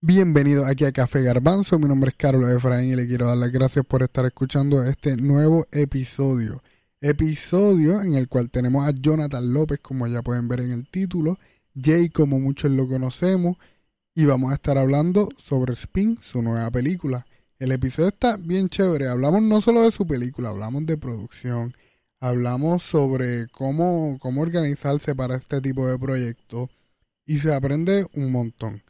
Bienvenido aquí a Café Garbanzo. Mi nombre es Carlos Efraín y le quiero dar las gracias por estar escuchando este nuevo episodio. Episodio en el cual tenemos a Jonathan López, como ya pueden ver en el título, Jay, como muchos lo conocemos, y vamos a estar hablando sobre Spin, su nueva película. El episodio está bien chévere. Hablamos no solo de su película, hablamos de producción, hablamos sobre cómo, cómo organizarse para este tipo de proyectos y se aprende un montón.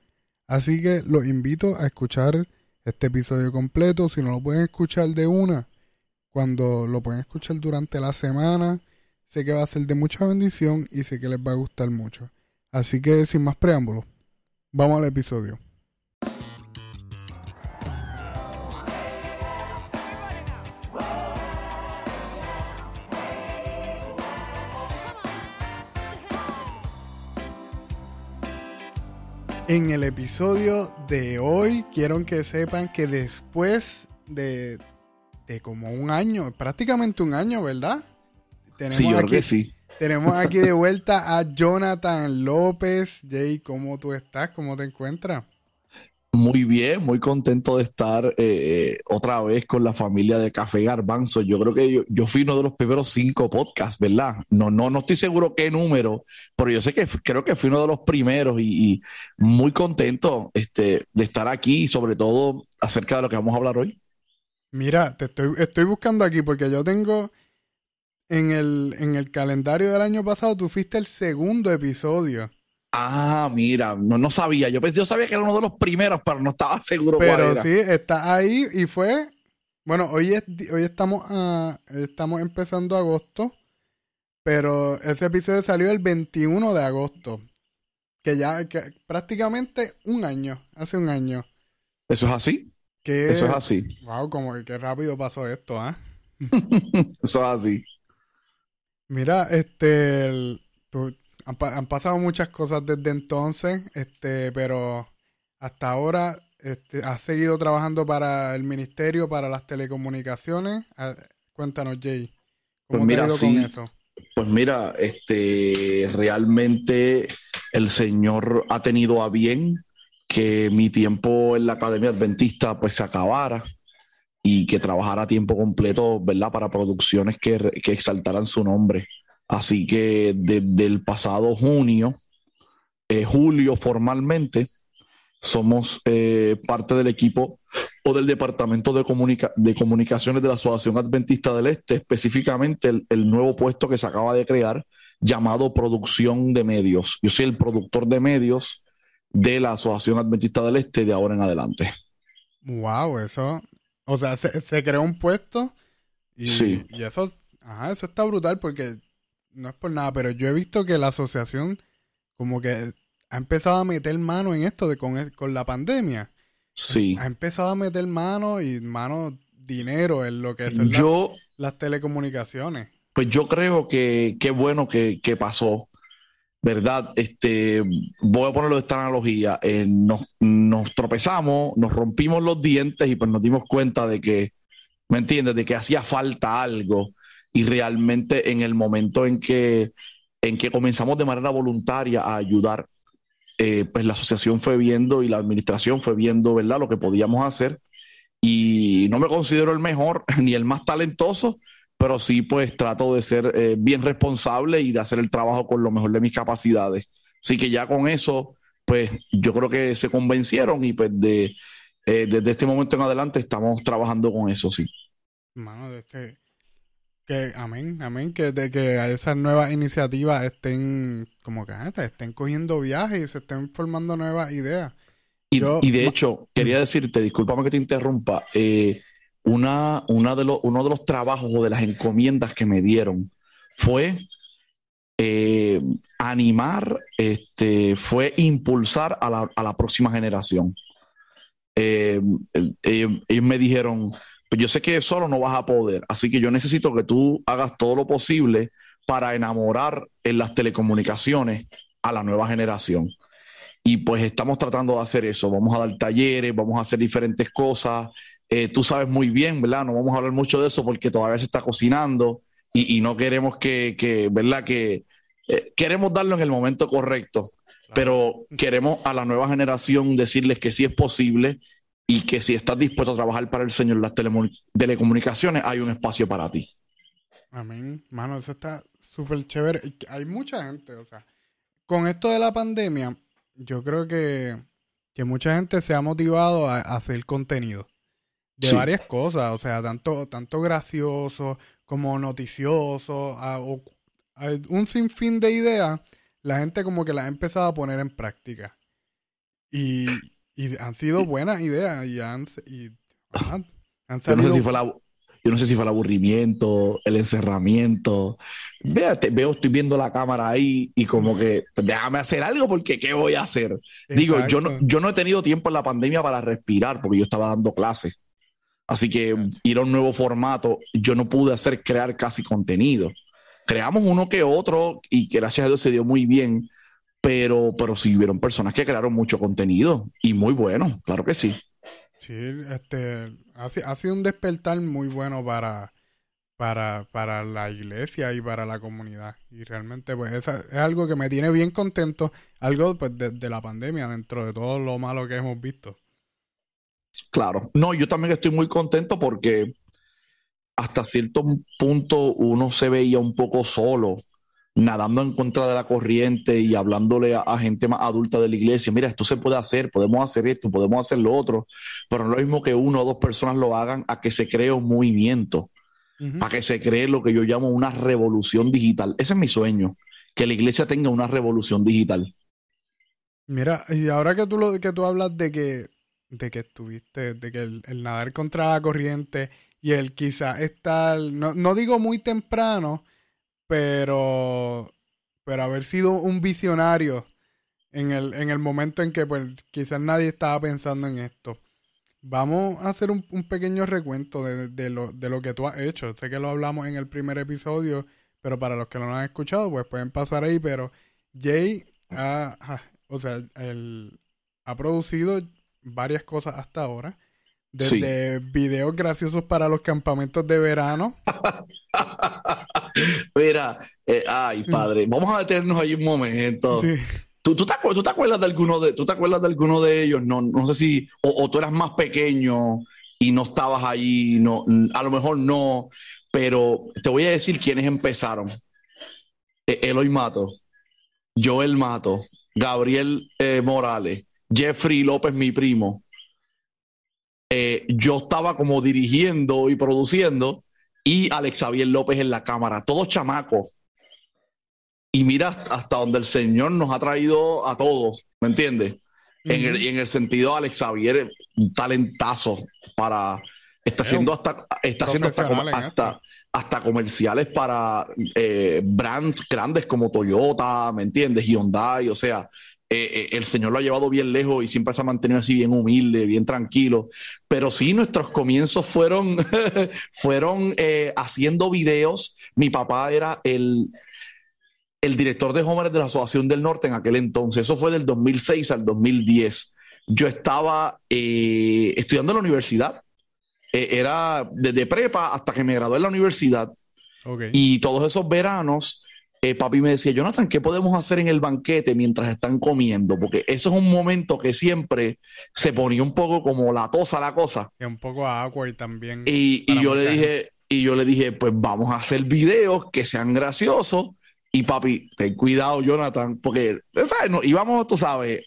Así que los invito a escuchar este episodio completo. Si no lo pueden escuchar de una, cuando lo pueden escuchar durante la semana, sé que va a ser de mucha bendición y sé que les va a gustar mucho. Así que sin más preámbulos, vamos al episodio. En el episodio de hoy quiero que sepan que después de, de como un año, prácticamente un año, ¿verdad? Tenemos sí, yo aquí, creo que sí. Tenemos aquí de vuelta a Jonathan López. Jay, ¿cómo tú estás? ¿Cómo te encuentras? Muy bien, muy contento de estar eh, otra vez con la familia de Café Garbanzo. Yo creo que yo, fui uno de los primeros cinco podcasts, ¿verdad? No, no, no estoy seguro qué número, pero yo sé que creo que fui uno de los primeros y, muy contento este, de estar aquí y sobre todo acerca de lo que vamos a hablar hoy. Mira, te estoy, estoy buscando aquí porque yo tengo en el, en el calendario del año pasado, tú fuiste el segundo episodio. Ah, mira, no, no sabía. Yo pensé, yo sabía que era uno de los primeros, pero no estaba seguro pero cuál era. sí, está ahí y fue. Bueno, hoy, es, hoy estamos, a, estamos empezando agosto, pero ese episodio salió el 21 de agosto. Que ya, que prácticamente un año, hace un año. ¿Eso es así? Eso es así. Wow, como que rápido pasó esto, ¿ah? Eso es así. Mira, este, han, pasado muchas cosas desde entonces, este, pero hasta ahora este, has seguido trabajando para el ministerio, para las telecomunicaciones. Ah, cuéntanos, Jay, ¿cómo pues te ha ido con eso? Pues mira, este, realmente el Señor ha tenido a bien que mi tiempo en la Academia Adventista pues se acabara y que trabajara a tiempo completo, ¿verdad? Para producciones que, que exaltaran su nombre. Así que desde el pasado junio, eh, julio formalmente, somos eh, parte del equipo o del Departamento de, de, Comunicaciones de la Asociación Adventista del Este, específicamente el, nuevo puesto que se acaba de crear llamado Producción de Medios. Yo soy el productor de medios de la Asociación Adventista del Este de ahora en adelante. Wow, eso, o sea, se, creó un puesto y, sí. y eso, ajá, eso está brutal porque no es por nada, pero yo he visto que la asociación como que ha empezado a meter mano en esto de con, con la pandemia. Sí. Ha empezado a meter mano y mano dinero en lo que son yo, las, telecomunicaciones. Pues yo creo que qué bueno que, pasó. ¿Verdad? Este, voy a ponerlo de esta analogía. Eh, nos, nos tropezamos, nos rompimos los dientes y pues nos dimos cuenta de que, ¿me entiendes? De que hacía falta algo y realmente en el momento en que, en que comenzamos de manera voluntaria a ayudar, eh, pues la asociación fue viendo y la administración fue viendo, ¿verdad?, lo que podíamos hacer. Y no me considero el mejor ni el más talentoso, pero sí pues trato de ser eh, bien responsable y de hacer el trabajo con lo mejor de mis capacidades. Así que ya con eso, pues yo creo que se convencieron y pues de, eh, desde este momento en adelante estamos trabajando con eso, sí. Mano, este, que, amén, amén, que de que esas nuevas iniciativas estén, como que ah, estén cogiendo viajes y se estén formando nuevas ideas. Y, de hecho, quería decirte, discúlpame que te interrumpa, eh, una, una de los, uno de los trabajos o de las encomiendas que me dieron fue eh, animar, este, fue impulsar a la, a la próxima generación. Eh, ellos me dijeron, pues yo sé que solo no vas a poder, así que yo necesito que tú hagas todo lo posible para enamorar en las telecomunicaciones a la nueva generación. Y pues estamos tratando de hacer eso. Vamos a dar talleres, vamos a hacer diferentes cosas. Eh, tú sabes muy bien, ¿verdad? No vamos a hablar mucho de eso porque todavía se está cocinando y, no queremos que, ¿verdad? Que eh, queremos darlo en el momento correcto. Pero queremos a la nueva generación decirles que sí es posible y que si estás dispuesto a trabajar para el Señor en las telecomunicaciones, hay un espacio para ti. Amén. Mano, eso está súper chévere. Hay mucha gente, o sea, con esto de la pandemia, yo creo que, mucha gente se ha motivado a, hacer contenido de varias cosas, o sea, tanto, tanto gracioso como noticioso, un sinfín de ideas, la gente como que las ha empezado a poner en práctica. Y, han sido buenas ideas y han, y, han salido... si fue la, yo no sé si fue el aburrimiento, el encerramiento. Véate, veo, estoy viendo la cámara ahí y como que pues, déjame hacer algo porque ¿qué voy a hacer? Digo, yo no, yo no he tenido tiempo en la pandemia para respirar porque yo estaba dando clases. Así que ir a un nuevo formato, yo no pude hacer crear casi contenido. Creamos uno que otro y gracias a Dios se dio muy bien, pero, pero sí hubieron personas que crearon mucho contenido y muy bueno, claro que sí. Sí, este, ha, sido un despertar muy bueno para, para, para la iglesia y para la comunidad. Y realmente, pues, es, es algo que me tiene bien contento, algo pues, de, la pandemia, dentro de todo lo malo que hemos visto. Claro, no, yo también estoy muy contento porque hasta cierto punto uno se veía un poco solo nadando en contra de la corriente y hablándole a, gente más adulta de la iglesia, mira, esto se puede hacer, podemos hacer esto, podemos hacer lo otro, pero no es lo mismo que uno o dos personas lo hagan a que se cree un movimiento, a que se cree lo que yo llamo una revolución digital. Ese es mi sueño, que la iglesia tenga una revolución digital. Mira, y ahora que tú, lo, que tú hablas de que, de que estuviste, de que el, nadar contra la corriente y el quizá estar, no, no digo muy temprano, pero, pero haber sido un visionario en el, en el momento en que pues, quizás nadie estaba pensando en esto. Vamos a hacer un, pequeño recuento de, lo, de lo que tú has hecho. Sé que lo hablamos en el primer episodio, pero para los que no lo han escuchado, pues pueden pasar ahí. Pero Jay ha, o sea, él ha producido varias cosas hasta ahora. Desde videos graciosos para los campamentos de verano. Mira, eh, ay, padre, vamos a detenernos ahí un momento. ¿Tú, tú, te, acuerdas de alguno de, ¿Tú te acuerdas de alguno de ellos? No, no sé si, o, tú eras más pequeño y no estabas ahí, no, a lo mejor no, pero te voy a decir quiénes empezaron. E, Eloy Mato, Joel Mato, Gabriel eh, Morales, Jeffrey López, mi primo. Eh, yo estaba como dirigiendo y produciendo y Alex Xavier López en la cámara, todos chamacos. Y mira hasta donde el Señor nos ha traído a todos, ¿me entiendes? en, el, en el sentido, Alex Xavier, un talentazo para. Está haciendo hasta, está haciendo hasta, hasta, comerciales para eh, brands grandes como Toyota, ¿me entiendes? Hyundai, o sea, eh, eh, el Señor lo ha llevado bien lejos y siempre se ha mantenido así bien humilde, bien tranquilo. Pero sí, nuestros comienzos fueron, fueron eh, haciendo videos. Mi papá era el, el director de jóvenes de la Asociación del Norte en aquel entonces. Eso fue del 2006 al 2010. Yo estaba estudiando en la universidad. era desde prepa hasta que me gradué en la universidad. Y todos esos veranos eh, papi me decía, Jonathan, ¿qué podemos hacer en el banquete mientras están comiendo? Porque eso es un momento que siempre se ponía un poco como la tosa la cosa. Y un poco awkward también. Y, y yo le dije, y yo le dije, pues vamos a hacer videos que sean graciosos. Y papi, ten cuidado, Jonathan, porque, ¿sabes? No, íbamos, tú sabes,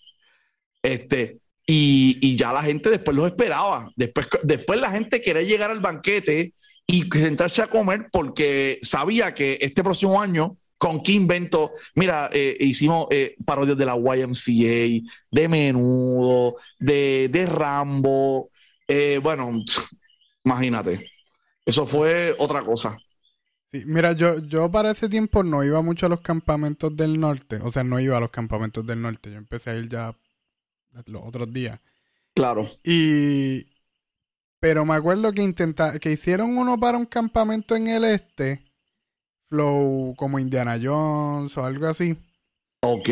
este, y, y, ya la gente después los esperaba. Después, después la gente quería llegar al banquete y sentarse a comer porque sabía que este próximo año con qué invento. Mira, eh, hicimos eh, parodias de la YMCA, de Menudo, de, de Rambo. Eh, bueno, imagínate. Eso fue otra cosa. Sí, mira, yo, yo para ese tiempo no iba mucho a los campamentos del norte. O sea, no iba a los campamentos del norte. Yo empecé a ir ya los otros días. Claro. Y. Pero me acuerdo que intenta, que hicieron uno para un campamento en el este flow como Indiana Jones o algo así. Ok.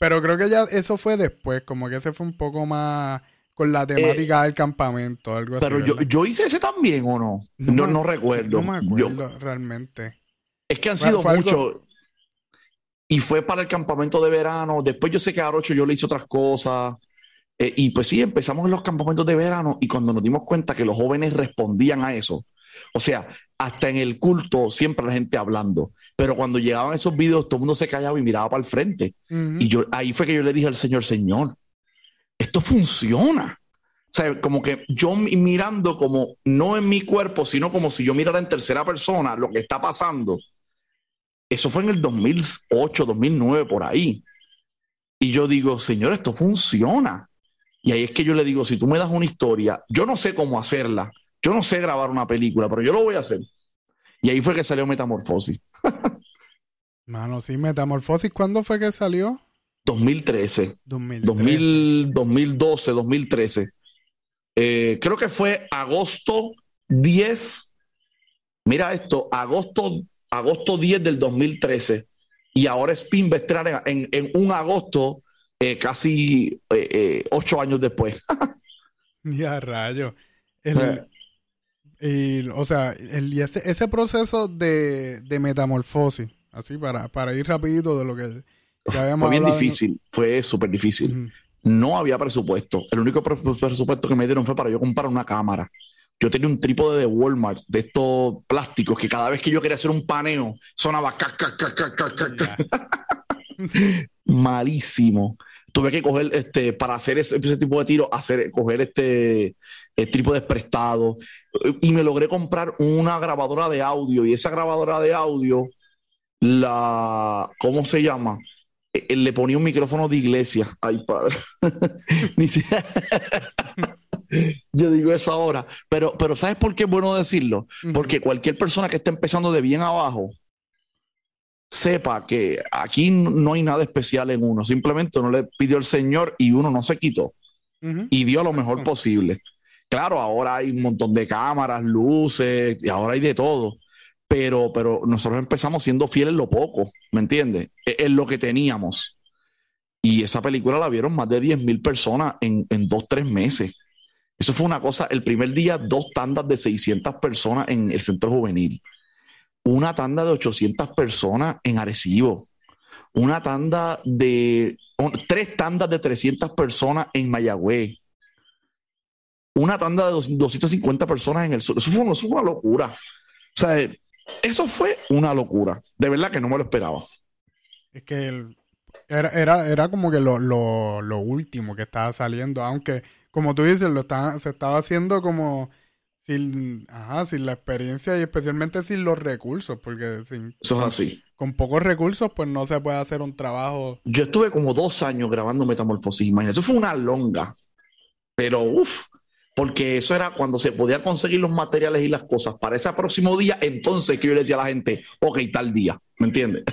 Pero creo que ya eso fue después, como que ese fue un poco más con la temática del campamento, algo pero así. Pero yo, yo hice ese también, ¿o no? No, no, recuerdo. No me acuerdo realmente. Es que han sido muchos. y fue para el campamento de verano. Después yo sé que a Arocho yo le hice otras cosas. Eh, y pues sí, empezamos en los campamentos de verano y cuando nos dimos cuenta que los jóvenes respondían a eso, o sea, hasta en el culto siempre la gente hablando, pero cuando llegaban esos videos todo el mundo se callaba y miraba para el frente. Y yo ahí fue que yo le dije al Señor, Señor, esto funciona. O sea, como que yo mirando como no en mi cuerpo, sino como si yo mirara en tercera persona lo que está pasando. Eso fue en el 2008, 2009, por ahí. Y yo digo, Señor, esto funciona. Y ahí es que yo le digo, si tú me das una historia, yo no sé cómo hacerla, yo no sé grabar una película, pero yo lo voy a hacer. Y ahí fue que salió Metamorfosis. Mano, sí, Metamorfosis, ¿cuándo fue que salió? 2013. 2012, 2013. creo que fue agosto 10. Mira esto, agosto, agosto 10 del 2013. Y ahora Spin va a en, un agosto, eh, casi eh, eh, ocho años después. ya, rayo. Y, o sea, el, ese, ese, proceso de, de metamorfosis, así para, para ir rapidito de lo que fue bien difícil, fue súper difícil. No había presupuesto. El único presupuesto que me dieron fue para yo comprar una cámara. Yo tenía un trípode de Walmart, de estos plásticos, que cada vez que yo quería hacer un paneo, sonaba malísimo. Tuve que coger, este, para hacer ese, tipo de tiro, hacer, coger este el trípode prestado. Y me logré comprar una grabadora de audio. Y esa grabadora de audio, la, ¿cómo se llama? él le ponía un micrófono de iglesia. Ay, padre. Ni Yo digo eso ahora. Pero, pero ¿sabes por qué es bueno decirlo? Porque cualquier persona que esté empezando de bien abajo, sepa que aquí no hay nada especial en uno. Simplemente uno le pidió el Señor y uno no se quitó. Y dio lo mejor posible. Claro, ahora hay un montón de cámaras, luces, y ahora hay de todo pero, pero nosotros empezamos siendo fieles en lo poco, ¿me entiendes? E, en, lo que teníamos. Y esa película la vieron más de 10 mil personas en, en dos, tres meses. Eso fue una cosa, el primer día, dos tandas de 600 personas en el centro juvenil, una tanda de 800 personas en Arecibo, una tanda de, tres tandas de 300 personas en Mayagüez, una tanda de 250 personas en el sur. Eso fue, una locura. O sea, eso fue una locura. De verdad que no me lo esperaba. Es que era, era, era, como que lo, lo, último que estaba saliendo, aunque, como tú dices, lo se estaba haciendo como sin, ajá, sin la experiencia y especialmente sin los recursos, porque sin, Eso es así. Con pocos recursos, pues no se puede hacer un trabajo. Yo estuve como dos años grabando Metamorfosis, imagínate, eso fue una longa, pero uff, porque eso era cuando se podía conseguir los materiales y las cosas para ese próximo día, entonces que yo le decía a la gente, ok, tal día, ¿me entiendes?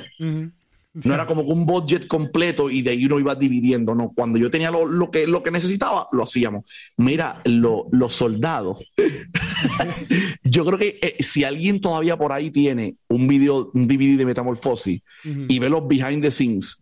No era como que un budget completo y de ahí uno iba dividiendo, no. Cuando yo tenía lo, que, lo que necesitaba, lo hacíamos. Mira, los soldados. yo creo que eh, si alguien todavía por ahí tiene un video, un DVD de Metamorfosis y ve los behind the scenes,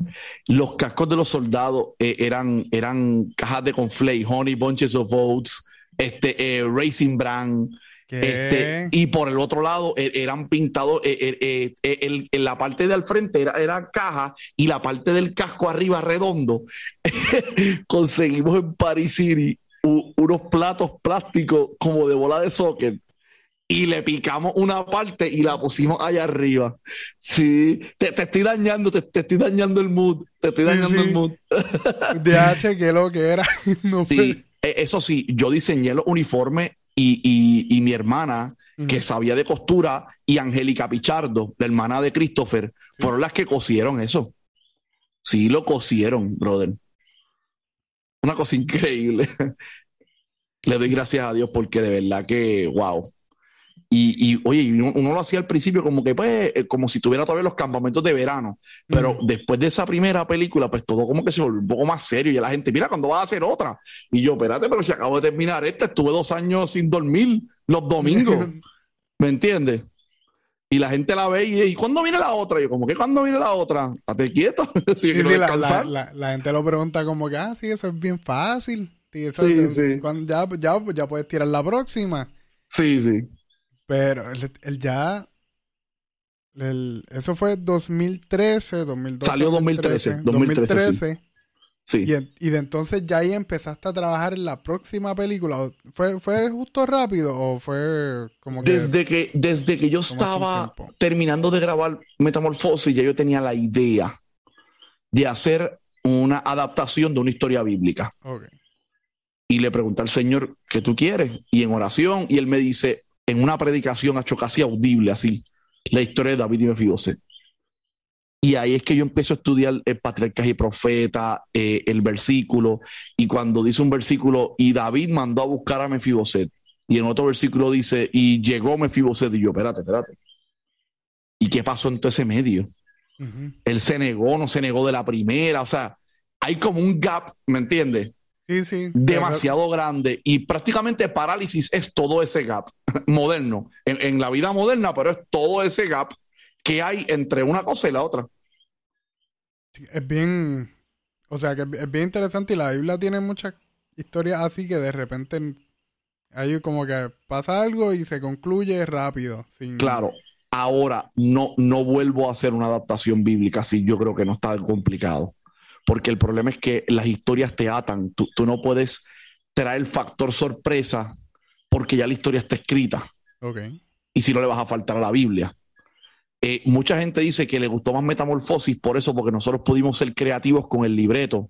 los cascos de los soldados eh, eran, eran cajas de conflay, honey bunches of oats, este, eh, Racing Brand. Este, y por el otro lado e, eran pintados, eh, eh, en la parte de al frente era, era, caja y la parte del casco arriba redondo. Conseguimos en Paris City unos platos plásticos como de bola de soccer y le picamos una parte y la pusimos allá arriba. Sí, te, estoy dañando, te, estoy dañando el mood, te estoy dañando el mood. DH, que lo que era. No sí. E, eso sí, yo diseñé los uniformes y, mi hermana, que sabía de costura, y Angélica Pichardo, la hermana de Christopher, fueron las que cosieron eso. Sí, lo cosieron, brother. Una cosa increíble. Le doy gracias a Dios porque de verdad que, wow. Y, oye, uno, lo hacía al principio como que, pues, eh, como si tuviera todavía los campamentos de verano. Pero después de esa primera película, pues todo como que se volvió un poco más serio. Y la gente, mira, cuando va a hacer otra? Y yo, espérate, pero si acabo de terminar esta, estuve dos años sin dormir los domingos. ¿Me entiendes? Y la gente la ve y, ¿y cuándo viene la otra? Y yo, como que cuando viene la otra? Estate quieto. sí, la, gente lo pregunta como que, ah, sí, eso es bien fácil. Sí, sí, ya, ya, ya puedes tirar la próxima. Sí, sí. Pero él, ya. eso fue 2013, 2012. Salió 2013. 2013. sí. Y, de entonces ya ahí empezaste a trabajar en la próxima película. ¿Fue, fue justo rápido o fue como que.? Desde que, desde que yo estaba terminando de grabar Metamorfosis, ya yo tenía la idea de hacer una adaptación de una historia bíblica. Y le pregunté al Señor, ¿qué tú quieres? Y en oración, y él me dice, en una predicación, hecho casi audible así, la historia de David y Mefiboset. Y ahí es que yo empiezo a estudiar el patriarcas y profeta, eh, el versículo, y cuando dice un versículo, y David mandó a buscar a Mefiboset, y en otro versículo dice, y llegó Mefiboset, y yo, espérate, espérate. ¿Y qué pasó en todo ese medio? Él se negó, no se negó de la primera, o sea, hay como un gap, ¿me entiendes? Sí, sí. Demasiado grande y prácticamente parálisis es todo ese gap moderno, en, la vida moderna, pero es todo ese gap que hay entre una cosa y la otra. es bien, o sea, que es bien interesante y la Biblia tiene muchas historias así que de repente hay como que pasa algo y se concluye rápido. Claro, Ahora, no, no vuelvo a hacer una adaptación bíblica así, yo creo que no está complicado. Porque el problema es que las historias te atan. Tú, no puedes traer el factor sorpresa porque ya la historia está escrita. Okay. Y si no le vas a faltar a la Biblia. Eh, mucha gente dice que le gustó más Metamorfosis por eso, porque nosotros pudimos ser creativos con el libreto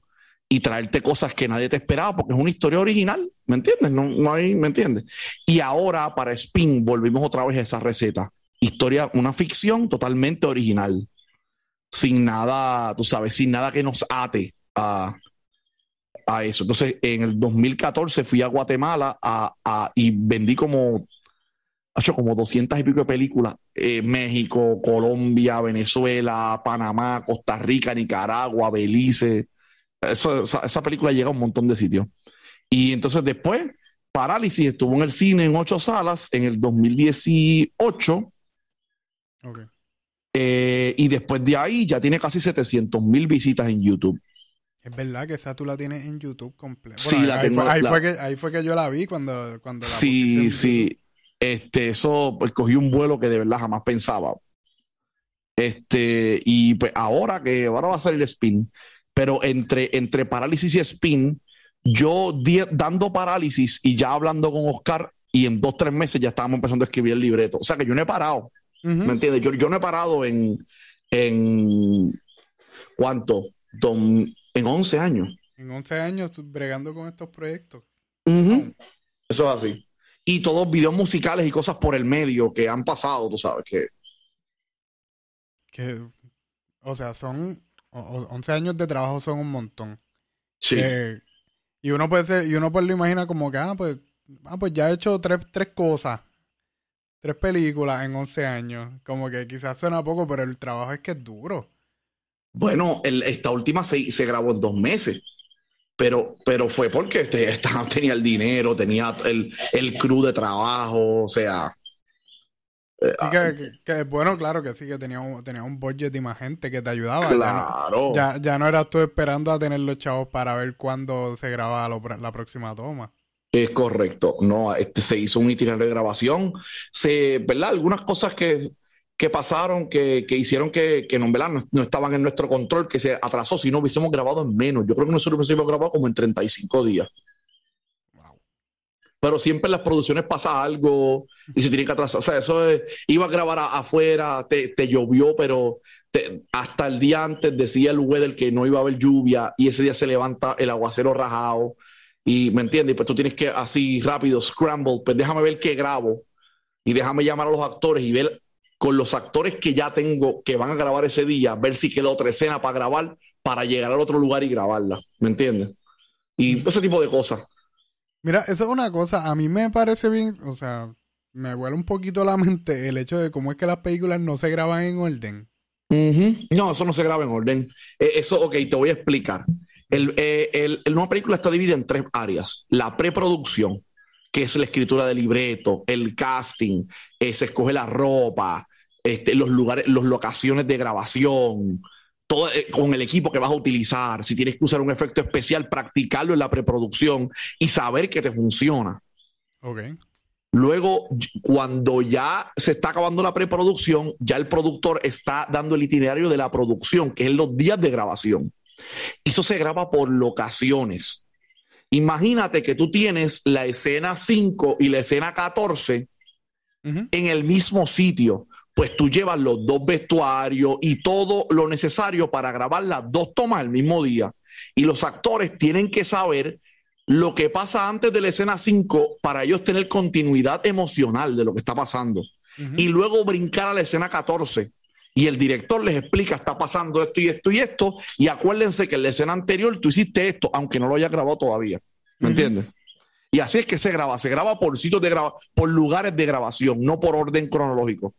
y traerte cosas que nadie te esperaba, porque es una historia original, ¿me entiendes? No, no hay, ¿me entiendes? Y ahora para Spin volvimos otra vez a esa receta historia, una ficción totalmente original, sin nada, tú sabes, sin nada que nos ate a, eso. Entonces, en el 2014 fui a Guatemala a, y vendí como, hecho como 200 y pico de películas. Eh, México, Colombia, Venezuela, Panamá, Costa Rica, Nicaragua, Belice. esa, esa, película llega a un montón de sitios. Y entonces después, Parálisis estuvo en el cine en ocho salas en el 2018 eh, y después de ahí ya tiene casi 700 mil visitas en YouTube. Es verdad que esa tú la tienes en YouTube completa. sí, la ahí, tengo, fue, ahí, fue que, ahí, fue, que, yo la vi cuando, cuando la Sí, sí. Este, eso, pues cogí un vuelo que de verdad jamás pensaba. Este, y pues ahora que ahora va a salir spin, pero entre, entre parálisis y spin, yo dando parálisis y ya hablando con Oscar, y en dos, tres meses ya estábamos empezando a escribir el libreto. O sea que yo no he parado. ¿Me entiendes? Yo, yo, no he parado en, en ¿cuánto? en 11 años. En 11 años bregando con estos proyectos. Eso es así. Y todos videos musicales y cosas por el medio que han pasado, tú sabes que... Que, o sea, son 11 años de trabajo son un montón. Sí. y uno puede ser, y uno pues lo imagina como que, ah, pues, ah, pues ya he hecho tres, tres cosas tres películas en 11 años. Como que quizás suena poco, pero el trabajo es que es duro. Bueno, esta última se, se, grabó en dos meses. Pero, pero fue porque este, tenía el dinero, tenía el, el crew de trabajo, o sea. Eh, ah, que, bueno, claro que sí, que tenía un, tenía un budget de más gente que te ayudaba. Claro. Ya ya, no eras tú esperando a tener los chavos para ver cuándo se grababa la próxima toma. Es correcto, no, este, se hizo un itinerario de grabación, se, ¿verdad? Algunas cosas que, que pasaron, que, que hicieron que, que no, ¿verdad? No, estaban en nuestro control, que se atrasó, si no hubiésemos grabado en menos. Yo creo que nosotros hubiésemos grabado como en 35 días. Pero siempre en las producciones pasa algo y se tienen que atrasar. O sea, eso es, iba a grabar afuera, te, te, llovió, pero hasta el día antes decía el weather que no iba a haber lluvia y ese día se levanta el aguacero rajado y me entiendes, pues tú tienes que así rápido, scramble, pues déjame ver qué grabo y déjame llamar a los actores y ver con los actores que ya tengo que van a grabar ese día, ver si queda otra escena para grabar, para llegar al otro lugar y grabarla, ¿me entiendes? Y ese tipo de cosas. Mira, eso es una cosa, a mí me parece bien, o sea, me vuela un poquito la mente el hecho de cómo es que las películas no se graban en orden. No, eso no se graba en orden. Eh, eso, ok, te voy a explicar. El, eh, el, el, nueva película está dividida en tres áreas. La preproducción, que es la escritura de libreto, el casting, eh, se escoge la ropa, este, los lugares, las locaciones de grabación, todo eh, con el equipo que vas a utilizar. Si tienes que usar un efecto especial, practicarlo en la preproducción y saber que te funciona. Luego, cuando ya se está acabando la preproducción, ya el productor está dando el itinerario de la producción, que es los días de grabación. Eso se graba por locaciones. Imagínate que tú tienes la escena 5 y la escena 14 en el mismo sitio. Pues tú llevas los dos vestuarios y todo lo necesario para grabar las dos tomas el mismo día. Y los actores tienen que saber lo que pasa antes de la escena 5 para ellos tener continuidad emocional de lo que está pasando. Y luego brincar a la escena 14. Y el director les explica, está pasando esto y esto y esto. Y acuérdense que en la escena anterior tú hiciste esto, aunque no lo hayas grabado todavía. ¿Me entiendes? Y así es que se graba. Se graba por sitios de graba por lugares de grabación, no por orden cronológico.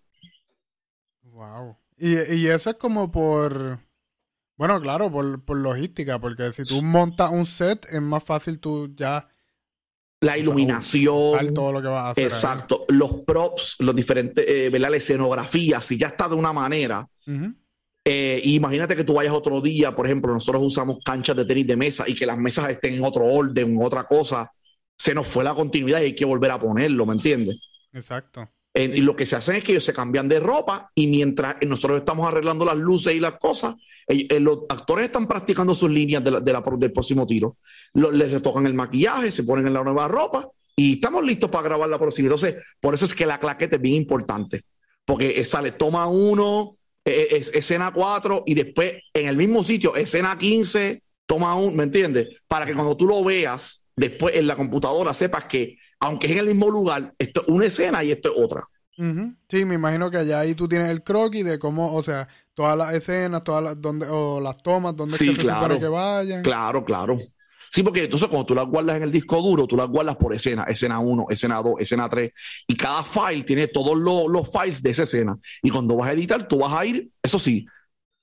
Wow. Y, y eso es como por bueno, claro, por, logística, porque si tú montas un set, es más fácil tú ya. La iluminación. Todo lo que vas a hacer. Exacto. Los props, los diferentes, eh, ¿verdad? La escenografía, si ya está de una manera. Eh, imagínate que tú vayas otro día, por ejemplo, nosotros usamos canchas de tenis de mesa y que las mesas estén en otro orden, en otra cosa. Se nos fue la continuidad y hay que volver a ponerlo, ¿me entiendes? Exacto y lo que se hace es que ellos se cambian de ropa y mientras nosotros estamos arreglando las luces y las cosas, eh, los actores están practicando sus líneas de del próximo tiro. les retocan el maquillaje, se ponen en la nueva ropa y estamos listos para grabar la próxima. Entonces, por eso es que la claqueta es bien importante, porque sale toma uno, eh, eh, escena cuatro y después en el mismo sitio, escena 15, toma uno, ¿me entiendes? Para que cuando tú lo veas después en la computadora sepas que aunque es en el mismo lugar, esto es una escena y esto es otra. Sí, me imagino que allá ahí tú tienes el croquis de cómo, o sea, todas las escenas, todas las, donde, o las tomas, donde sí, se claro, que vayan. Claro, claro. Sí, porque entonces cuando tú las guardas en el disco duro, tú las guardas por escena, escena 1, escena 2, escena 3, y cada file tiene todos los, los files de esa escena. Y cuando vas a editar, tú vas a ir, eso sí,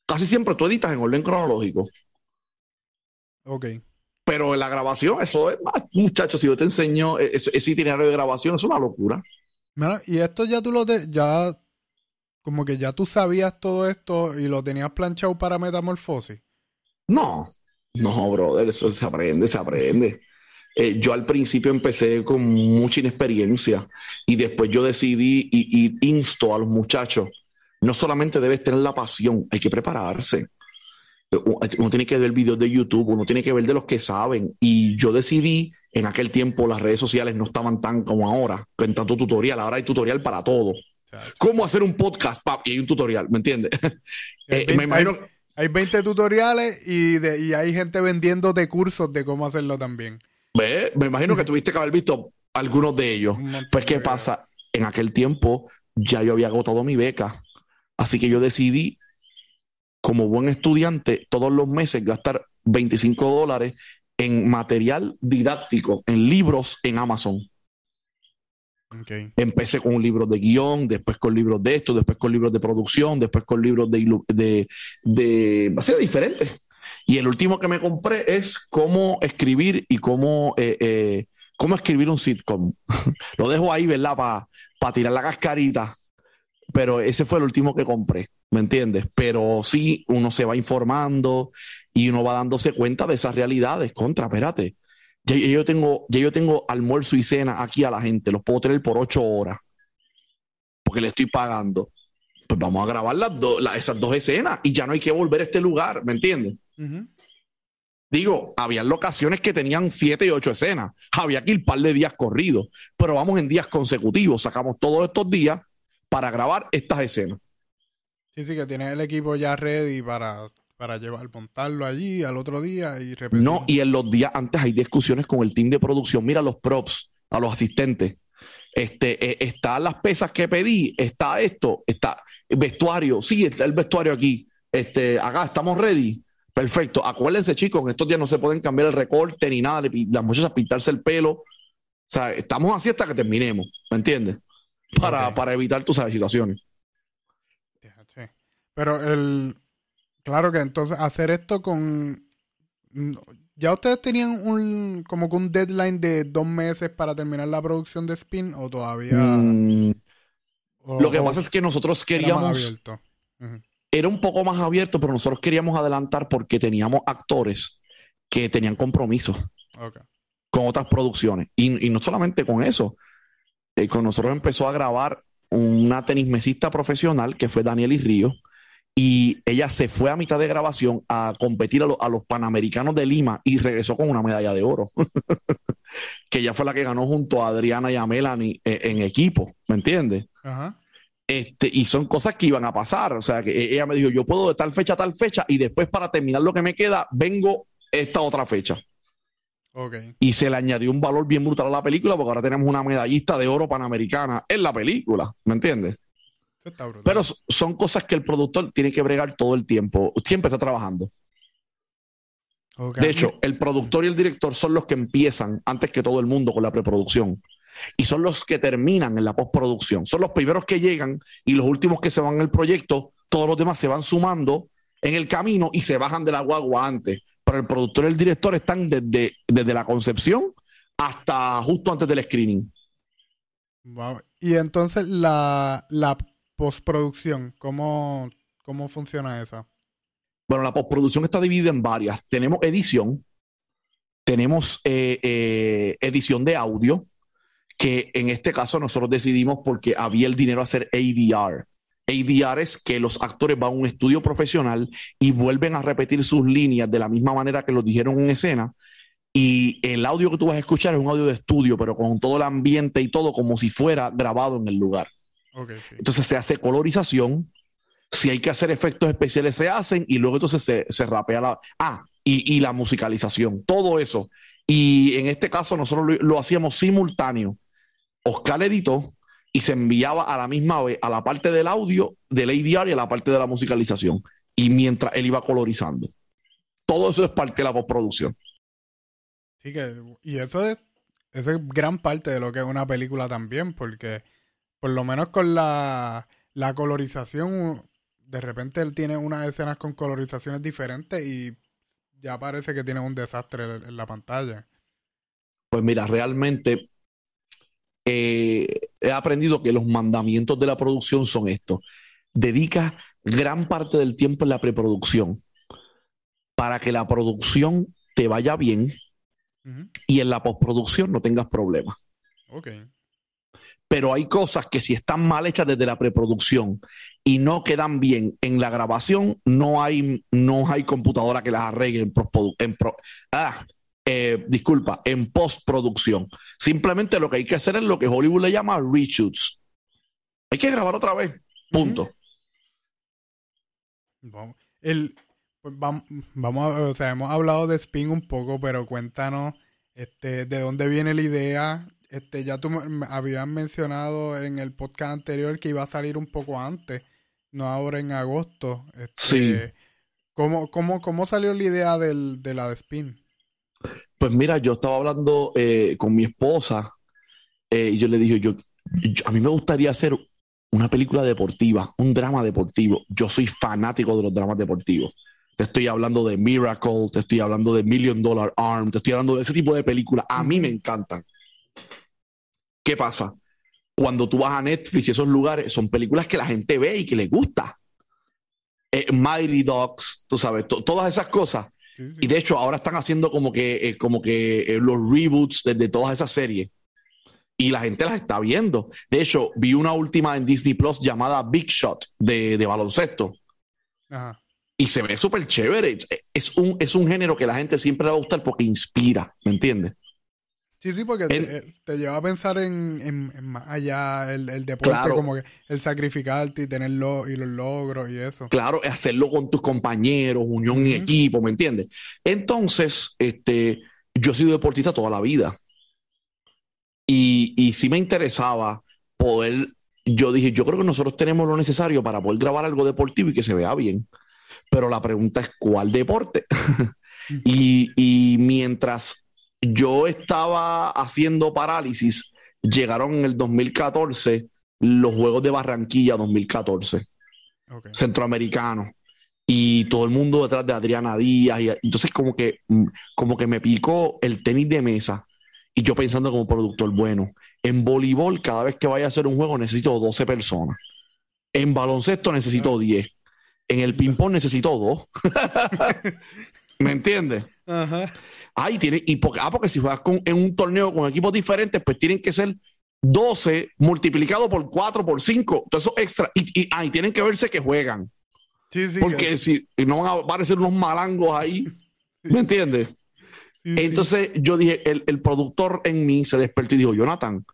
casi siempre tú editas en orden cronológico. Ok. Pero en la grabación, eso es más, muchachos, si yo te enseño e-, ese, itinerario de grabación, es una locura. Y esto ya tú lo de, ya, como que ya tú sabías todo esto y lo tenías planchado para metamorfosis. No, no, brother, eso se aprende, se aprende. Eh, yo al principio empecé con mucha inexperiencia y después yo decidí y, y insto a los muchachos, no solamente debes tener la pasión, hay que prepararse uno tiene que ver videos de YouTube, uno tiene que ver de los que saben. Y yo decidí, en aquel tiempo las redes sociales no estaban tan como ahora, con tanto tutorial. Ahora hay tutorial para todo. ¿Cómo hacer un podcast? y hay un tutorial, ¿me entiendes? Eh, me imagino... Hay, 20 tutoriales y, y hay gente vendiéndote cursos de cómo hacerlo también. ¿Ve? Me imagino que tuviste que haber visto algunos de ellos. Pues, ¿qué pasa? En aquel tiempo ya yo había agotado mi beca. Así que yo decidí como buen estudiante, todos los meses gastar 25 dólares en material didáctico, en libros en Amazon. Empecé con un libro de guion, después con libros de esto, después con libros de producción, después con libros de, de, de, a ser diferentes. Y el último que me compré es cómo escribir y cómo, eh, eh, cómo escribir un sitcom. Lo dejo ahí, ¿verdad? Para tirar la cascarita. Pero ese fue el último que compré. ¿Me entiendes? Pero sí, uno se va informando y uno va dándose cuenta de esas realidades. Contra, espérate. Ya, yo tengo, ya yo tengo almuerzo y cena aquí a la gente, los puedo tener por ocho horas, porque le estoy pagando. Pues vamos a grabar las esas dos escenas y ya no hay que volver a este lugar, ¿me entiendes? Digo, había locaciones que tenían siete y ocho escenas. Había que ir un par de días corridos, pero vamos en días consecutivos. Sacamos todos estos días para grabar estas escenas. Sí, sí, que tienes el equipo ya ready para, para llevar, montarlo allí al otro día y repetir. No, y en los días antes hay discusiones con el team de producción. Mira los props, a los asistentes. Este, eh, están las pesas que pedí, está esto, está el vestuario, sí, está el vestuario aquí. Este, acá estamos ready. Perfecto. Acuérdense, chicos, en estos días no se pueden cambiar el recorte ni nada, las muchachas pintarse el pelo. O sea, estamos así hasta que terminemos, ¿me entiendes? Para, para evitar tus situaciones. Pero el. Claro que entonces hacer esto con. ¿Ya ustedes tenían un como que un deadline de dos meses para terminar la producción de Spin o todavía? Mm, lo que pasa es que nosotros queríamos. Era, un poco más abierto, pero nosotros queríamos adelantar porque teníamos actores que tenían compromisos con otras producciones. Y, y no solamente con eso. eh, con nosotros empezó a grabar una tenismesista profesional que fue Daniel Río. Y ella se fue a mitad de grabación a competir a, lo- a los Panamericanos de Lima y regresó con una medalla de oro. que ella fue la que ganó junto a Adriana y a Melanie eh, en equipo, ¿me entiendes? Ajá. Este, y son cosas que iban a pasar. O sea, que e- ella me dijo, yo puedo de tal fecha a tal fecha y después para terminar lo que me queda, vengo esta otra fecha. Ok. Y se le añadió un valor bien brutal a la película porque ahora tenemos una medallista de oro panamericana en la película, ¿me entiendes? Está. Pero son cosas que el productor tiene que bregar todo el tiempo, siempre está trabajando. De hecho, el productor y el director son los que empiezan antes que todo el mundo con la preproducción. Y son los que terminan en la postproducción. Son los primeros que llegan y los últimos que se van al proyecto. Todos los demás se van sumando en el camino y se bajan de la guagua antes. Pero el productor y el director están desde, desde la concepción hasta justo antes del screening. Wow. Y entonces la, la postproducción, ¿cómo, ¿cómo funciona esa? Bueno, la postproducción está dividida en varias. Tenemos edición, tenemos eh, eh, edición de audio, que en este caso nosotros decidimos porque había el dinero a hacer ADR. ADR es que los actores van a un estudio profesional y vuelven a repetir sus líneas de la misma manera que lo dijeron en escena. Y el audio que tú vas a escuchar es un audio de estudio, pero con todo el ambiente y todo como si fuera grabado en el lugar. Sí. Entonces se hace colorización. Si hay que hacer efectos especiales, se hacen y luego entonces se, se rapea la. Ah, y, y la musicalización, todo eso. Y en este caso nosotros lo, lo hacíamos simultáneo. Oscar editó y se enviaba a la misma vez a la parte del audio, del ADR y a la parte de la musicalización. Y mientras él iba colorizando. Todo eso es parte de la postproducción. Sí que, y eso es, eso es gran parte de lo que es una película también, porque por lo menos con la, la colorización, de repente él tiene unas escenas con colorizaciones diferentes y ya parece que tiene un desastre en la pantalla. Pues mira, realmente eh, he aprendido que los mandamientos de la producción son estos. Dedica gran parte del tiempo en la preproducción para que la producción te vaya bien y en la postproducción no tengas problemas. Ok. Pero hay cosas que si están mal hechas desde la preproducción y no quedan bien en la grabación, no hay, no hay computadora que las arregle en, en pro- ah, eh, disculpa, en postproducción. Simplemente lo que hay que hacer es lo que Hollywood le llama reshoots. Hay que grabar otra vez. Punto. Vamos, el, pues vam- vamos a, o sea, hemos hablado de Spin un poco, pero cuéntanos, este, de dónde viene la idea. Este, ya tú habías mencionado en el podcast anterior que iba a salir un poco antes, no ahora en agosto. Este, Sí. ¿cómo, cómo, cómo salió la idea del, de la de Spin? Pues mira, yo estaba hablando eh, con mi esposa eh, y yo le dije, yo, yo- a mí me gustaría hacer una película deportiva, un drama deportivo. Yo soy fanático de los dramas deportivos. Te estoy hablando de Miracle, te estoy hablando de Million Dollar Arm, te estoy hablando de ese tipo de películas. A mí me encantan. ¿Qué pasa? Cuando tú vas a Netflix y esos lugares, son películas que la gente ve y que le gusta. Eh, Mighty Dogs, tú sabes, to- todas esas cosas. Sí, sí. Y de hecho, ahora están haciendo como que, eh, como que eh, los reboots de, de todas esas series. Y la gente las está viendo. De hecho, vi una última en Disney Plus llamada Big Shot de, de baloncesto. Ajá. Y se ve súper chévere. Es un, es un género que la gente siempre le va a gustar porque inspira, ¿me entiendes? Sí, sí, porque En- te, te lleva a pensar en, en- en más allá el, el deporte, Claro. como que el sacrificarte y tenerlo y los logros y eso. Claro, hacerlo con tus compañeros, unión y Ujú. equipo, ¿me entiendes? Entonces, este, yo he sido deportista toda la vida. Y, y sí me interesaba poder, yo dije, yo creo que nosotros tenemos lo necesario para poder grabar algo deportivo y que se vea bien. Pero la pregunta es, ¿cuál deporte? y, y mientras yo estaba haciendo parálisis, llegaron en el 2014 los Juegos de Barranquilla 2014 Ok. centroamericano y todo el mundo detrás de Adriana Díaz y entonces como que mm, como que me picó el tenis de mesa y yo pensando como productor bueno en voleibol cada vez que vaya a hacer un juego necesito 12 personas en baloncesto necesito 10 en el ping pong necesito 2 ¿me entiendes? Ajá. Ay, tiene, y porque, ah, porque si juegas con, en un torneo con equipos diferentes, pues tienen que ser 12 multiplicado por 4, por 5, todo eso extra. Y, y, ah, y tienen que verse que juegan. Sí, sí. Porque si no van a aparecer unos malangos ahí, ¿me entiendes? sí. Entonces yo dije, el, el productor en mí se despertó y dijo, Jonathan,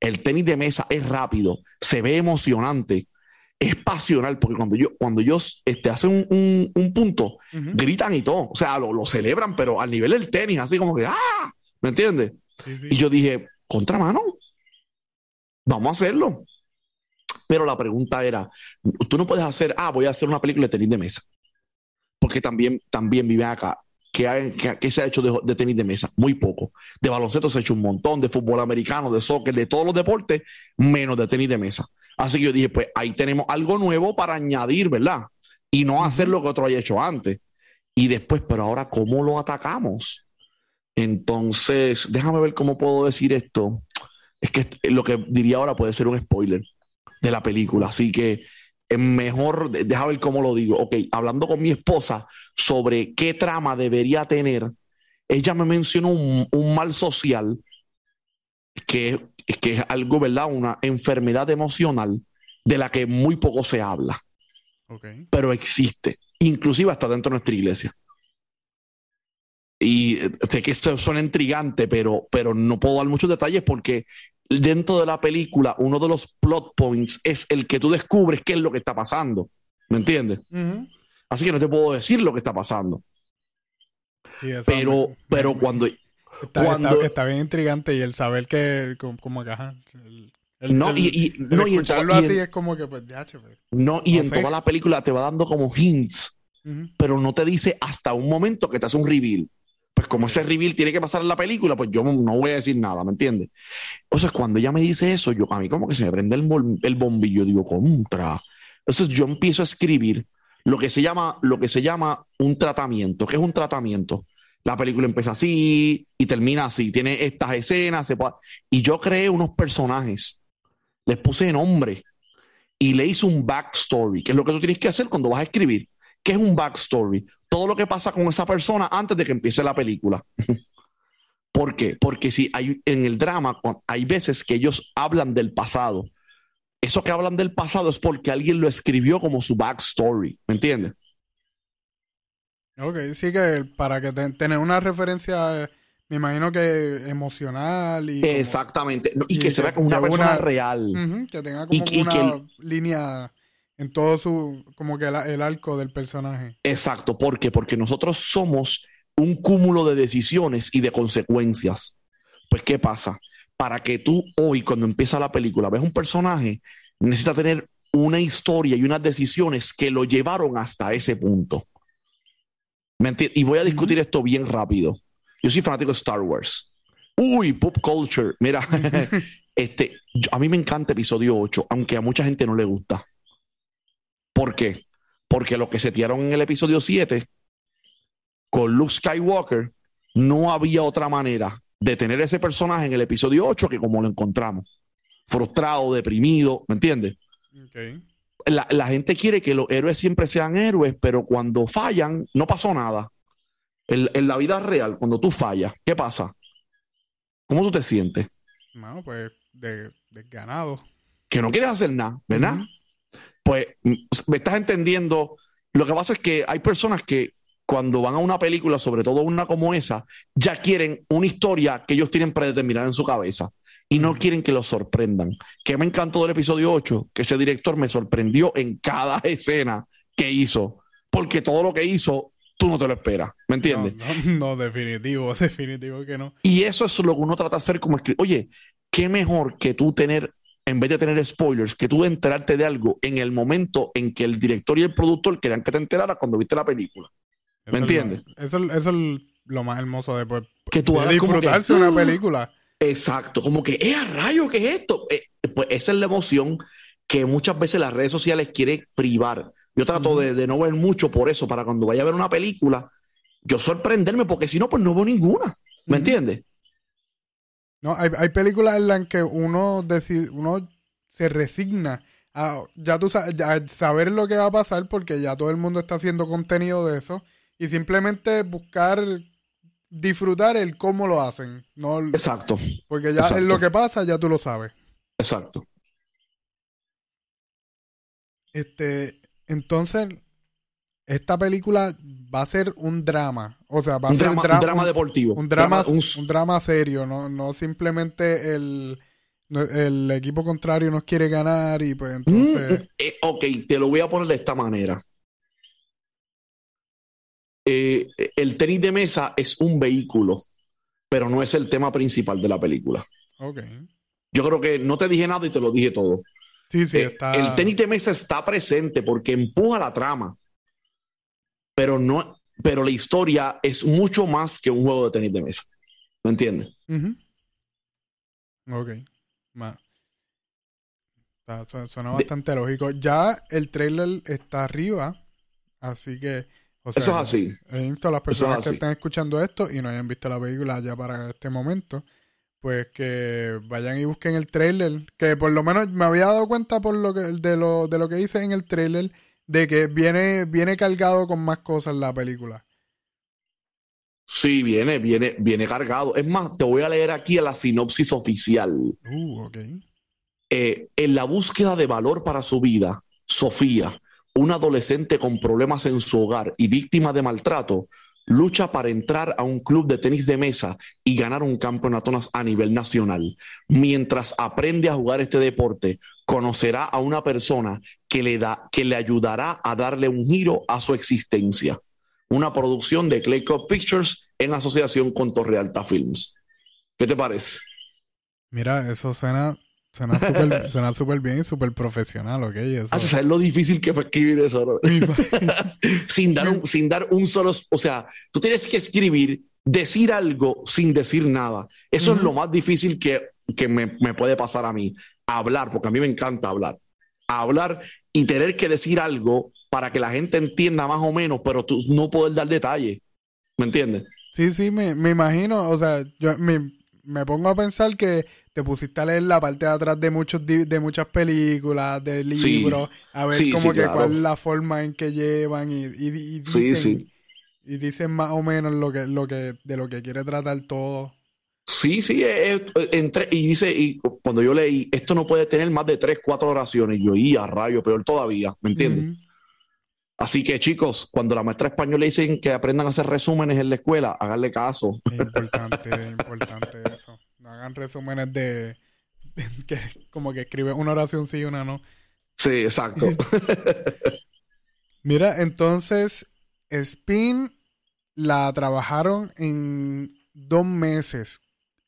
el tenis de mesa es rápido, se ve emocionante, es pasional, porque cuando yo, cuando ellos este, hacen un, un- un punto, gritan y todo, o sea, lo, lo celebran, pero al nivel del tenis, así como que, ¡ah! ¿Me entiendes? Sí, sí. Y yo dije, contramano, vamos a hacerlo. Pero la pregunta era, tú no puedes hacer, ah, voy a hacer una película de tenis de mesa. Porque también, también vive acá. ¿Qué, hay- qué- qué se ha hecho de, de tenis de mesa? Muy poco. De baloncesto se ha hecho un montón, de fútbol americano, de soccer, de todos los deportes, menos de tenis de mesa. Así que yo dije, pues ahí tenemos algo nuevo para añadir, ¿verdad? Y no hacer lo que otro haya hecho antes. Y después, pero ahora, ¿cómo lo atacamos? Entonces, déjame ver cómo puedo decir esto. Es que lo que diría ahora puede ser un spoiler de la película, así que mejor, de- deja ver cómo lo digo. Ok, hablando con mi esposa sobre qué trama debería tener, ella me mencionó un, un mal social que, que es algo, ¿verdad? Una enfermedad emocional de la que muy poco se habla, Ok. pero existe, inclusive hasta dentro de nuestra iglesia. Y eh, sé que esto suena intrigante, pero, pero no puedo dar muchos detalles porque dentro de la película uno de los plot points es el que tú descubres qué es lo que está pasando. ¿Me entiendes? Así que no te puedo decir lo que está pasando. Sí, Pero, me- pero me- cuando... Está, cuando- está- está bien intrigante y el saber que, como, como que, ajá, el, el- No, el- y, no, y en toda- y así es como que, pues, ya, che, pues. no, y no en sé. toda la película te va dando como hints, pero no te dice hasta un momento que te hace un reveal. Pues como ese reveal tiene que pasar en la película, pues yo no voy a decir nada, ¿me entiendes? O sea, cuando ella me dice eso, yo a mí como que se me prende el, el bombillo, digo, contra. Entonces yo empiezo a escribir lo que se llama, lo que se llama un tratamiento. ¿Qué es un tratamiento? La película empieza así y termina así. Tiene estas escenas. se y yo creé unos personajes. Les puse nombre y le hice un backstory, que es lo que tú tienes que hacer cuando vas a escribir. ¿Qué es un backstory? Todo lo que pasa con esa persona antes de que empiece la película. ¿Por qué? Porque si hay en el drama, hay veces que ellos hablan del pasado. Eso que hablan del pasado es porque alguien lo escribió como su backstory. ¿Me entiendes? Ok, sí que para que te- tener una referencia, eh, me imagino que emocional y... como- Exactamente. No, y, y que se que- vea como una que persona una- real. Que tenga Y como que- y que una línea en todo su, como que el arco del personaje. Exacto. ¿Por qué? Porque nosotros somos un cúmulo de decisiones y de consecuencias. Pues, ¿qué pasa? Para que tú hoy, cuando empieza la película, ves un personaje, necesita tener una historia y unas decisiones que lo llevaron hasta ese punto. Y voy a discutir esto bien rápido. Yo soy fanático de Star Wars. Uy, pop culture. Mira, este, yo- a mí me encanta episodio 8, aunque a mucha gente no le gusta. ¿Por qué? Porque lo que setearon en el episodio 7 con Luke Skywalker, no había otra manera de tener ese personaje en el episodio 8 que como lo encontramos. Frustrado, deprimido, ¿me entiendes? La, la gente quiere que los héroes siempre sean héroes, pero cuando fallan, no pasó nada. En, en la vida real, cuando tú fallas, ¿qué pasa? ¿Cómo tú te sientes? Bueno, pues, de, de ganado. Que no quieres hacer nada, ¿verdad? Pues mm, me estás entendiendo. Lo que pasa es que hay personas que cuando van a una película, sobre todo una como esa, ya quieren una historia que ellos tienen predeterminada en su cabeza y no quieren que los sorprendan. Que me encantó del episodio 8, que ese director me sorprendió en cada escena que hizo, porque todo lo que hizo tú no te lo esperas, ¿me entiendes? No, no, no, definitivo, definitivo que no. Y eso es lo que uno trata de hacer como escritor. Oye, qué mejor que tú tener, en vez de tener spoilers, que tú enterarte de algo en el momento en que el director y el productor querían que te enteraras cuando viste la película. Eso ¿Me es entiendes? Eso, eso es lo más hermoso de, pues, Que tú de hagas como que, disfrutarse una película. Exacto, como que, ¡eh, a rayo, qué es esto! Eh, pues esa es la emoción que muchas veces las redes sociales quieren privar. Yo trato de, de no ver mucho por eso, para cuando vaya a ver una película, yo sorprenderme, porque si no, pues no veo ninguna. ¿Me entiendes? No, hay, hay películas en las que uno decide, uno se resigna a ya tú ya saber lo que va a pasar porque ya todo el mundo está haciendo contenido de eso y simplemente buscar disfrutar el cómo lo hacen, no Exacto. porque ya Exacto. lo que pasa ya tú lo sabes. exacto. Este, entonces, esta película va a ser un drama. O sea, va a Un ser drama, dra- un drama deportivo. un drama, un- un drama serio, no, no simplemente el, el equipo contrario nos quiere ganar y pues entonces... Mm, eh, ok, te lo voy a poner de esta manera. Eh, el tenis de mesa es un vehículo, pero no es el tema principal de la película. Ok. Yo creo que no te dije nada y te lo dije todo. Sí, sí, Eh, está... El tenis de mesa está presente porque empuja la trama, pero no, pero la historia es mucho más que un juego de tenis de mesa. ¿Me entiendes? Ujú. Ok. Ma- Está- su- suena De- bastante lógico. Ya el trailer está arriba, así que... o sea, Eso es así. He visto a las es personas que así. están escuchando esto y no hayan visto la película ya para este momento, pues que vayan y busquen el trailer, que por lo menos me había dado cuenta por lo que de lo de lo que hice en el trailer de que viene viene cargado con más cosas la película. Sí, viene, viene, viene cargado. Es más, te voy a leer aquí a la sinopsis oficial. Uh, ok. Eh, en la búsqueda de valor para su vida, Sofía, una adolescente con problemas en su hogar y víctima de maltrato, lucha para entrar a un club de tenis de mesa y ganar un campeonato a nivel nacional. Mientras aprende a jugar este deporte, conocerá a una persona que le, da, que le ayudará a darle un giro a su existencia. Una producción de Clay Cup Pictures en asociación con Torre Alta Films. ¿Qué te parece? Mira, eso suena suena súper suena súper bien y súper profesional, ¿ok? Eso- Ah, ¿Sabes lo difícil que fue escribir eso? sin, dar un, sin dar un solo, o sea, tú tienes que escribir, decir algo sin decir nada. Eso es lo más difícil que, que me, me puede pasar a mí. Hablar, porque a mí me encanta hablar. Hablar y tener que decir algo para que la gente entienda más o menos, pero tú no poder dar detalles. ¿Me entiendes? Sí, sí, me, me imagino, o sea, yo me, me pongo a pensar que te pusiste a leer la parte de atrás de muchos de muchas películas, de Sí. libros, a ver Sí, como sí, que claro. cuál es la forma en que llevan y, y, y dicen, y dicen más o menos lo que, lo que, de lo que quiere tratar todo. Sí, sí, es- es- entre, y dice, y cuando yo leí, esto no puede tener más de tres, cuatro oraciones, y yo, y a rayo, peor todavía, ¿me entiendes? Así que chicos, cuando la maestra española le dicen que aprendan a hacer resúmenes en la escuela, háganle caso. Es importante, es importante eso. No hagan resúmenes de, de que como que escribe una oración sí y una no. Sí, exacto. Mira, entonces, Spin la trabajaron en dos meses.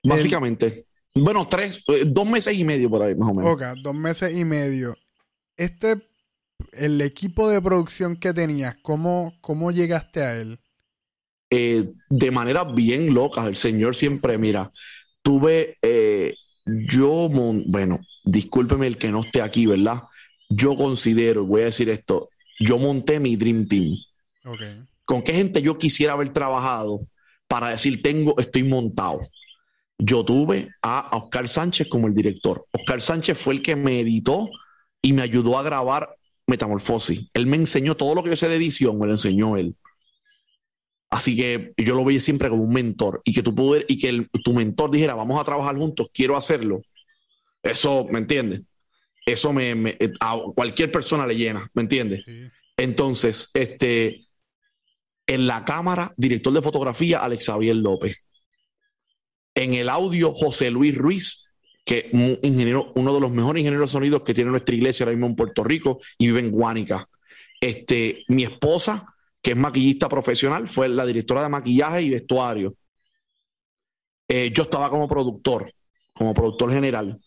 Básicamente. Bueno, tres, eh, dos meses y medio por ahí, más o menos. Ok, dos meses y medio. Este, el equipo de producción que tenías, ¿cómo, cómo llegaste a él? Eh, de manera bien loca, el señor siempre, mira, tuve, eh, yo, bueno, discúlpeme el que no esté aquí, ¿verdad? Yo considero, voy a decir esto, yo monté mi Dream Team. Ok. ¿Con qué gente yo quisiera haber trabajado para decir tengo, estoy montado? Yo tuve a Oscar Sánchez como el director. Oscar Sánchez fue el que me editó y me ayudó a grabar Metamorfosis. Él me enseñó todo lo que yo sé de edición, me lo enseñó él. Así que yo lo veía siempre como un mentor y que tú puder, y que el- tu mentor dijera, vamos a trabajar juntos, quiero hacerlo. Eso, ¿me entiendes? Eso me, me- a cualquier persona le llena, ¿me entiendes? Sí. Entonces, este, en la cámara, director de fotografía, Alex Javier López. En el audio, José Luis Ruiz, que un ingeniero, uno de los mejores ingenieros de sonidos que tiene nuestra iglesia ahora mismo en Puerto Rico y vive en Guánica. Este, mi esposa, que es maquillista profesional, fue la directora de maquillaje y vestuario. Eh, yo estaba como productor, como productor general,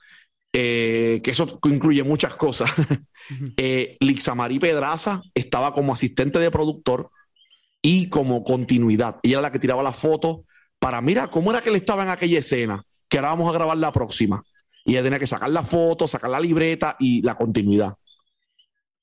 eh, que eso incluye muchas cosas. Eh, Lixamari Pedraza estaba como asistente de productor y como continuidad. Ella era la que tiraba las fotos para, mira, cómo era que él estaba en aquella escena, que ahora vamos a grabar la próxima. Y ella tenía que sacar la foto, sacar la libreta y la continuidad.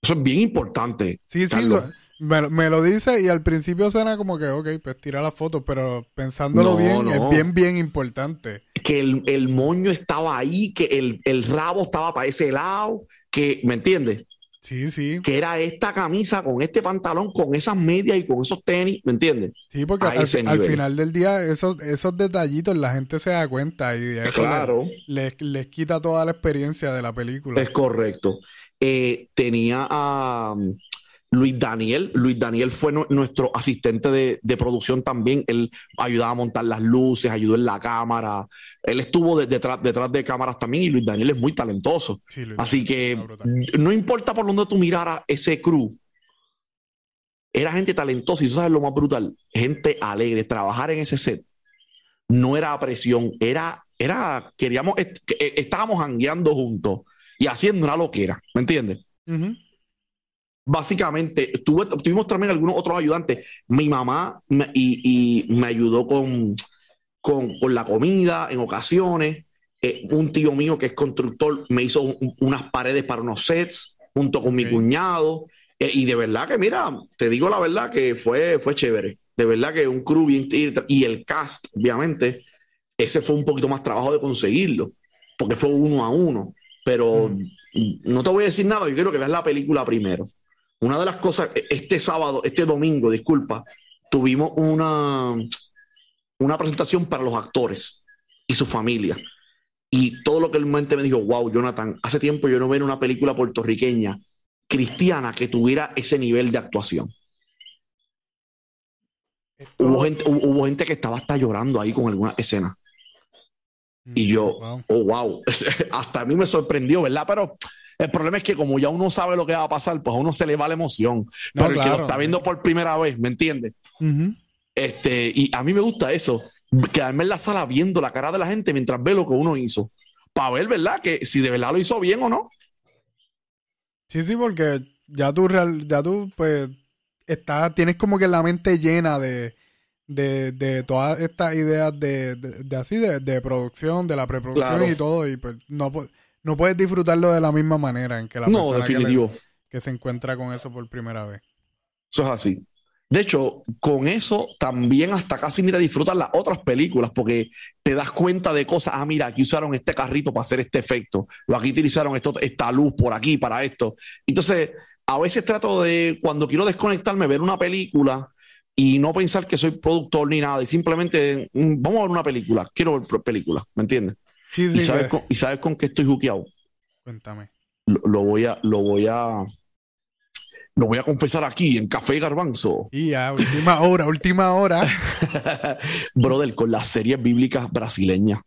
Eso es bien importante. Sí, sí, Carlos. lo- me, me lo dice y al principio suena como que, ok, pues tira la foto, pero pensándolo No, bien, no. es bien, bien importante. Que el, el moño estaba ahí, que el, el rabo estaba para ese lado, que, ¿me entiendes? Sí, sí. Que era esta camisa con este pantalón, con esas medias y con esos tenis, ¿me entiendes? Sí, porque A al, al final del día esos, esos detallitos la gente se da cuenta y de eso Claro. les, les- les quita toda la experiencia de la película. Es correcto. Eh, tenía a um, Luis Daniel. Luis Daniel fue nu- nuestro asistente de, de producción también. Él ayudaba a montar las luces, ayudó en la cámara. Él estuvo de- detrás, detrás de cámaras también y Luis Daniel es muy talentoso. Sí, Así que no importa por dónde tú miraras ese crew, era gente talentosa y tú sabes lo más brutal, gente alegre. Trabajar en ese set no era presión, era, era, queríamos, est- eh, estábamos hangueando juntos y haciendo una loquera, ¿me entiendes? Ujú. Básicamente, tuve- tuvimos también algunos otros ayudantes. Mi mamá me- y, y me ayudó con, con, con la comida en ocasiones. Eh, un tío mío que es constructor me hizo un- unas paredes para unos sets junto con mi cuñado. Eh, y de verdad que, mira, te digo la verdad que fue, fue chévere. De verdad que un crew bien. Y, y el cast, obviamente, ese fue un poquito más trabajo de conseguirlo, porque fue uno a uno. Pero no te voy a decir nada, yo quiero que veas la película primero. Una de las cosas, este sábado, este domingo, disculpa, tuvimos una, una presentación para los actores y su familia. Y todo lo que el mente me dijo, wow, Jonathan, hace tiempo yo no veo una película puertorriqueña cristiana que tuviera ese nivel de actuación. Esto- Hubo gente, hubo, hubo gente que estaba hasta llorando ahí con alguna escena. Y yo, Wow. oh, wow, hasta a mí me sorprendió, ¿verdad? Pero el problema es que como ya uno sabe lo que va a pasar, pues a uno se le va la emoción. No, Pero el que lo está viendo por primera vez, ¿me entiendes? Este, y a mí me gusta eso, quedarme en la sala viendo la cara de la gente mientras ve lo que uno hizo. Para ver, ¿verdad? Que si de verdad lo hizo bien o no. Sí, sí, porque ya tú, real, ya tú, pues, estás, tienes como que la mente llena de, de, de todas estas ideas de, de, de así, de, de producción, de la preproducción Claro. y todo, y pues no, pu- no puedes disfrutarlo de la misma manera en que la No, persona que, le- definitivo. que se encuentra con eso por primera vez. Eso es así. De hecho, con eso también hasta casi ni te disfrutas las otras películas porque te das cuenta de cosas. Ah, mira, aquí usaron este carrito para hacer este efecto. O aquí utilizaron esto, esta luz por aquí para esto. Entonces, a veces trato de, cuando quiero desconectarme, ver una película y no pensar que soy productor ni nada. Y simplemente, mm, vamos a ver una película. Quiero ver películas, ¿me entiendes? Sí, sí, y, sabes con, y sabes con qué estoy juqueado. cuéntame. Lo, lo voy a, lo voy a, lo voy a confesar aquí en Café Garbanzo. Y ya, última hora, última hora, Brother, con las series bíblicas brasileñas.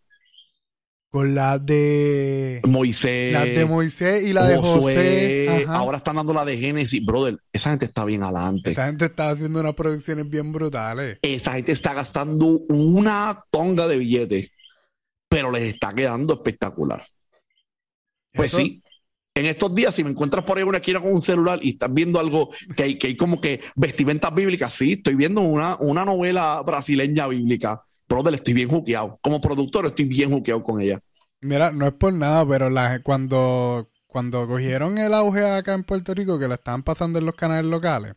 con la de, Moisés, la de Moisés y la de José. Ajá. ahora están dando la de Génesis. Brother, esa gente está bien adelante. Esa gente está haciendo unas producciones bien brutales. Esa gente está gastando una tonga de billetes, pero les está quedando espectacular. Pues Eso- sí. En estos días, si me encuentras por ahí en una esquina con un celular y estás viendo algo que hay, que hay como que vestimentas bíblicas, sí, estoy viendo una, una novela brasileña bíblica. Brother, estoy bien juqueado. Como productor, estoy bien juqueado con ella. Mira, no es por nada, pero la, cuando, cuando cogieron el auge acá en Puerto Rico, que lo estaban pasando en los canales locales,